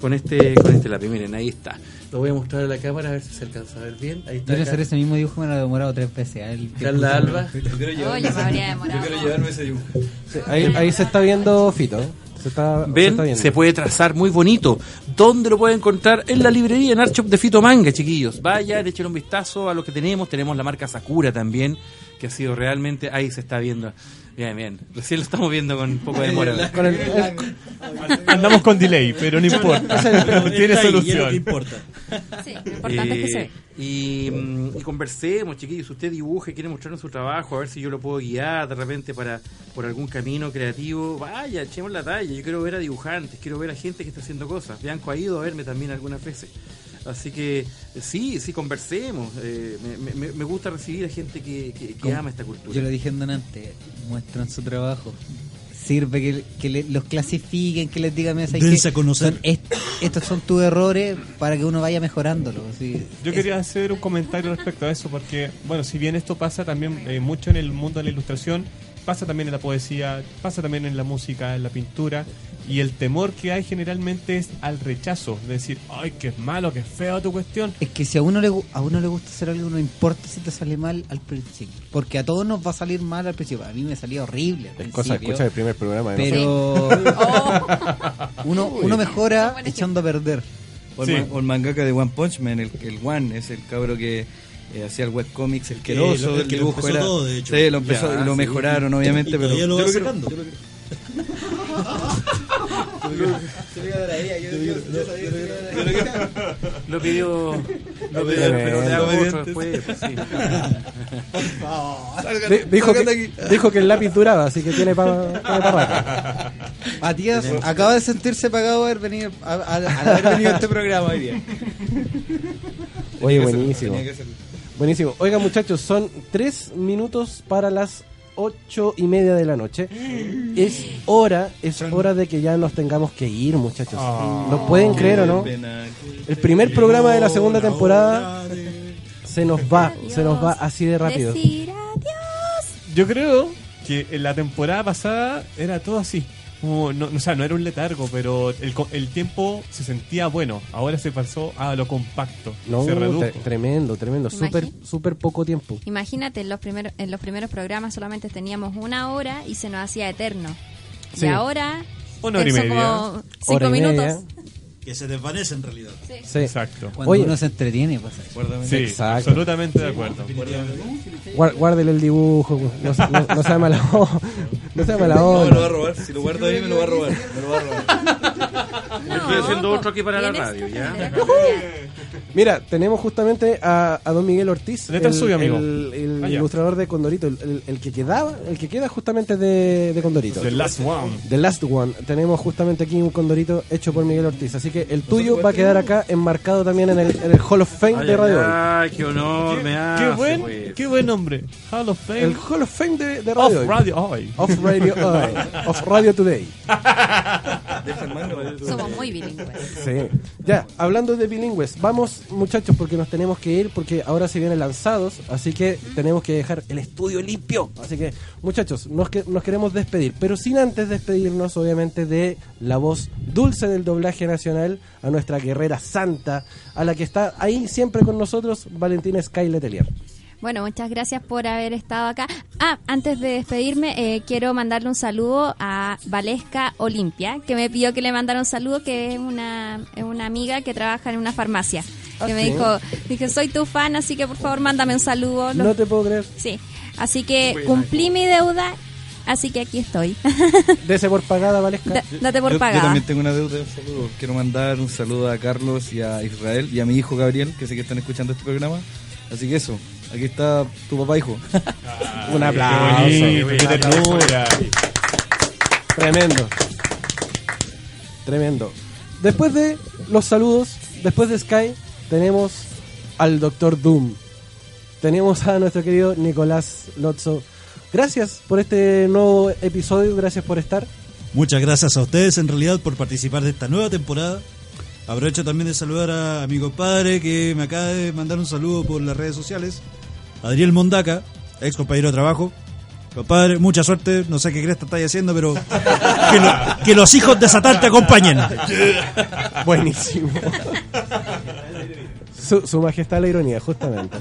con este con este lápiz. Miren, ahí está. Lo voy a mostrar a la cámara a ver si se alcanza a ver bien. Ahí está. quiero acá. hacer ese mismo dibujo, me lo he demorado tres veces. él que Carla Alba. Yo quiero llevarme. Yo quiero llevarme ese dibujo. Sí, ahí, ahí se está viendo Fito. Se está, se Ven, está se puede trazar muy bonito. ¿Dónde lo puede encontrar? En la librería, en Archop de Fito Manga, chiquillos. Vayan, echen un vistazo a lo que tenemos. Tenemos la marca Sakura también, que ha sido realmente... Ahí se está viendo. Bien, bien. Recién lo estamos viendo con un poco de demora. Con el- Andamos con delay, pero no importa. Tiene solución. Sí, lo importante es que se ve. Eh, y, mm, y conversemos, chiquillos. Si usted dibuje, quiere mostrarnos su trabajo, a ver si yo lo puedo guiar de repente para por algún camino creativo. Vaya, echemos la talla. Yo quiero ver a dibujantes, quiero ver a gente que está haciendo cosas. Bianco ha ido a verme también algunas veces. Así que eh, sí, sí, conversemos. Eh, me, me- me gusta recibir a gente que, que- que ama esta cultura. Yo lo dije en antes, muestran su trabajo. Sirve que, que le- los clasifiquen, que les digan, a conocer. Son est- estos son tus errores para que uno vaya mejorándolo. así. Yo quería hacer un comentario respecto a eso, porque, bueno, si bien esto pasa también eh, mucho en el mundo de la ilustración, pasa también en la poesía, pasa también en la música, en la pintura, y el temor que hay generalmente es al rechazo, de decir, ay, que es malo, que es feo tu cuestión. Es que si a uno le a uno le gusta hacer algo, no importa si te sale mal al principio. Porque a todos nos va a salir mal al principio. A mí me salía horrible al Es cosa escuchar el primer programa. ¿no? Pero uno, [LAUGHS] uno mejora echando a perder. O el, man- o el mangaka de One Punch Man, el, el One, es el cabro que eh, hacía el webcomics asqueroso, lo- el el que lo dibujo empezó era... todo, de hecho. Sí, lo empezó Ya, y lo sí. mejoraron, obviamente, Y pero... lo yo va creo que- sacando. Lo pidió, lo pidió, pero le hago otro después. pues, dijo, que, dijo que el lápiz duraba, así que tiene para Matías acaba de sentirse pagado haber venido, a, haber venido a este programa hoy día. Oye, buenísimo. Buenísimo. Oiga, muchachos, son tres minutos para las ocho y media de la noche. Es hora, es hora de que ya nos tengamos que ir, muchachos. ¿Lo pueden creer o no? El primer programa de la segunda temporada se nos va, se nos va así de rápido. Yo creo que en la temporada pasada era todo así. Como no, o sea, no era un letargo, pero el, el tiempo se sentía bueno. Ahora se pasó a lo compacto. No, se redujo. tre- tremendo, tremendo. Súper, súper poco tiempo. Imagínate, en los, primeros, en los primeros programas solamente teníamos una hora y se nos hacía eterno. Sí. Y ahora Una hora y son media. como cinco Hora y minutos. media. Que se desvanece en realidad. Sí. Exacto. Cuando Oye. uno se entretiene, pasa. Sí, Exacto. absolutamente de acuerdo. Guar- Guárdele el dibujo, no, no, no sea mala onda. [LAUGHS] No sea mala No, onda. me lo va a robar. Si lo guardo ahí, me lo va a robar. Me lo va a robar. Estoy haciendo otro aquí para la radio, ¿ya? Mira, tenemos justamente a, a don Miguel Ortiz, ¿Dónde está el suyo, amigo? el- el Ah, ilustrador de Condorito, el, el- el que quedaba, el que queda justamente de, de Condorito. The Last One. The Last One. Tenemos justamente aquí un Condorito hecho por Miguel Ortiz, así que el tuyo va a quedar acá enmarcado también en el, en el Hall of Fame Ay, de Radio Hoy. ay, qué honor me hace, Qué buen, pues. qué buen nombre. Hall of Fame. El Hall of Fame de, de Radio Of Hoy. Radio Hoy. Of Radio [LAUGHS] Hoy. Of Radio Today. Somos muy bilingües. Sí. Ya, hablando de bilingües, vamos muchachos porque nos tenemos que ir porque ahora se vienen lanzados, así que tenemos que dejar el estudio limpio. Así que muchachos, nos, que- nos queremos despedir, pero sin antes despedirnos obviamente de la voz dulce del doblaje nacional, a nuestra guerrera santa, a la que está ahí siempre con nosotros, Valentina Sky Letelier. Bueno, muchas gracias por haber estado acá. Ah, antes de despedirme, eh, quiero mandarle un saludo a Valesca Olimpia, que me pidió que le mandara un saludo, que es una, es una amiga que trabaja en una farmacia. Que me dijo, dije, soy tu fan, así que por favor mándame un saludo. No te puedo creer. Sí, así que Buena. cumplí mi deuda, así que aquí estoy. [LAUGHS] Dese por pagada, Valesca. Da- date por yo, yo pagada. también tengo una deuda de un saludo. Quiero mandar un saludo a Carlos y a Israel y a mi hijo Gabriel, que sé que están escuchando este programa. Así que eso, aquí está tu papá, hijo. [LAUGHS] Un aplauso. Qué bonito, qué ternura. Tremendo. Tremendo. Después de los saludos, después de Sky, tenemos al Doctor Doom. Tenemos a nuestro querido Nicolás Lotso. Gracias por este nuevo episodio, gracias por estar. Muchas gracias a ustedes en realidad por participar de esta nueva temporada. Aprovecho también de saludar a, a mi compadre que me acaba de mandar un saludo por las redes sociales. Adriel Mondaca, ex compañero de trabajo. Compadre, mucha suerte. No sé qué crees que estáis haciendo, pero que, lo- que los hijos de Satán te acompañen. [LAUGHS] Buenísimo. Su, su majestad la ironía, justamente.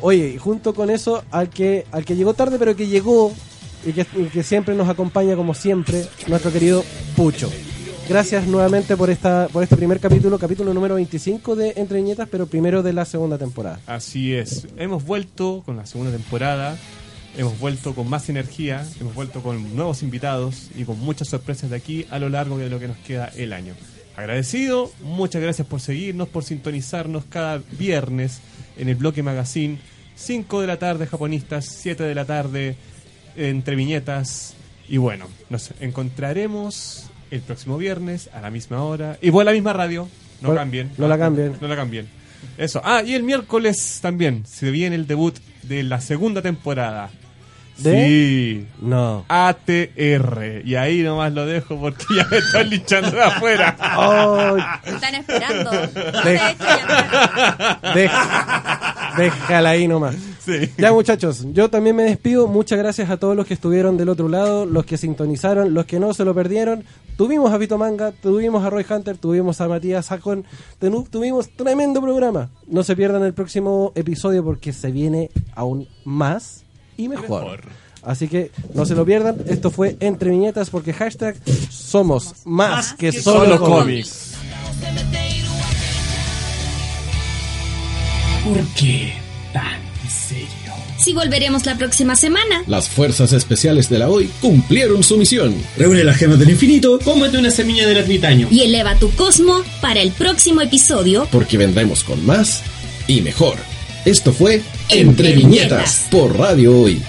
Oye, y junto con eso, al que, al que llegó tarde, pero que llegó y que, siempre nos acompaña como siempre, nuestro querido Pucho. Gracias nuevamente por esta por este primer capítulo, capítulo número 25 de Entre Viñetas, pero primero de la segunda temporada. Así es. Hemos vuelto con la segunda temporada. Hemos vuelto con más energía. Hemos vuelto con nuevos invitados y con muchas sorpresas de aquí a lo largo de lo que nos queda el año. Agradecido. Muchas gracias por seguirnos, por sintonizarnos cada viernes en el bloque magazine. 5 de la tarde japonistas, 7 de la tarde entre viñetas. Y bueno, nos encontraremos el próximo viernes a la misma hora. Y a la misma radio. No Bueno, cambien. no la cambien. No la cambien. Eso. Ah, y el miércoles también se viene el debut de la segunda temporada. ¿De? Sí. No. ATR. Y ahí nomás lo dejo porque ya me están linchando de afuera. Oh, Están esperando. [LAUGHS] Deja- Deja- déjala ahí nomás. Sí. Ya muchachos, yo también me despido. Muchas gracias a todos los que estuvieron del otro lado, los que sintonizaron, los que no se lo perdieron. Tuvimos a Vito Manga, tuvimos a Roy Hunter, tuvimos a Matías tenu- tuvimos tremendo programa. No se pierdan el próximo episodio porque se viene aún más y mejor. Mejor. Así que no se lo pierdan. Esto fue Entre Viñetas porque hashtag somos más que, solo, cómics. ¿Por qué tan serio? Si volveremos la próxima semana. Las fuerzas especiales de la hoy cumplieron su misión. Reúne las gemas del infinito. Cómete una semilla del ermitaño. Y eleva tu cosmo para el próximo episodio. Porque vendremos con más y mejor. Esto fue Entre. Viñetas por Radio Hoy.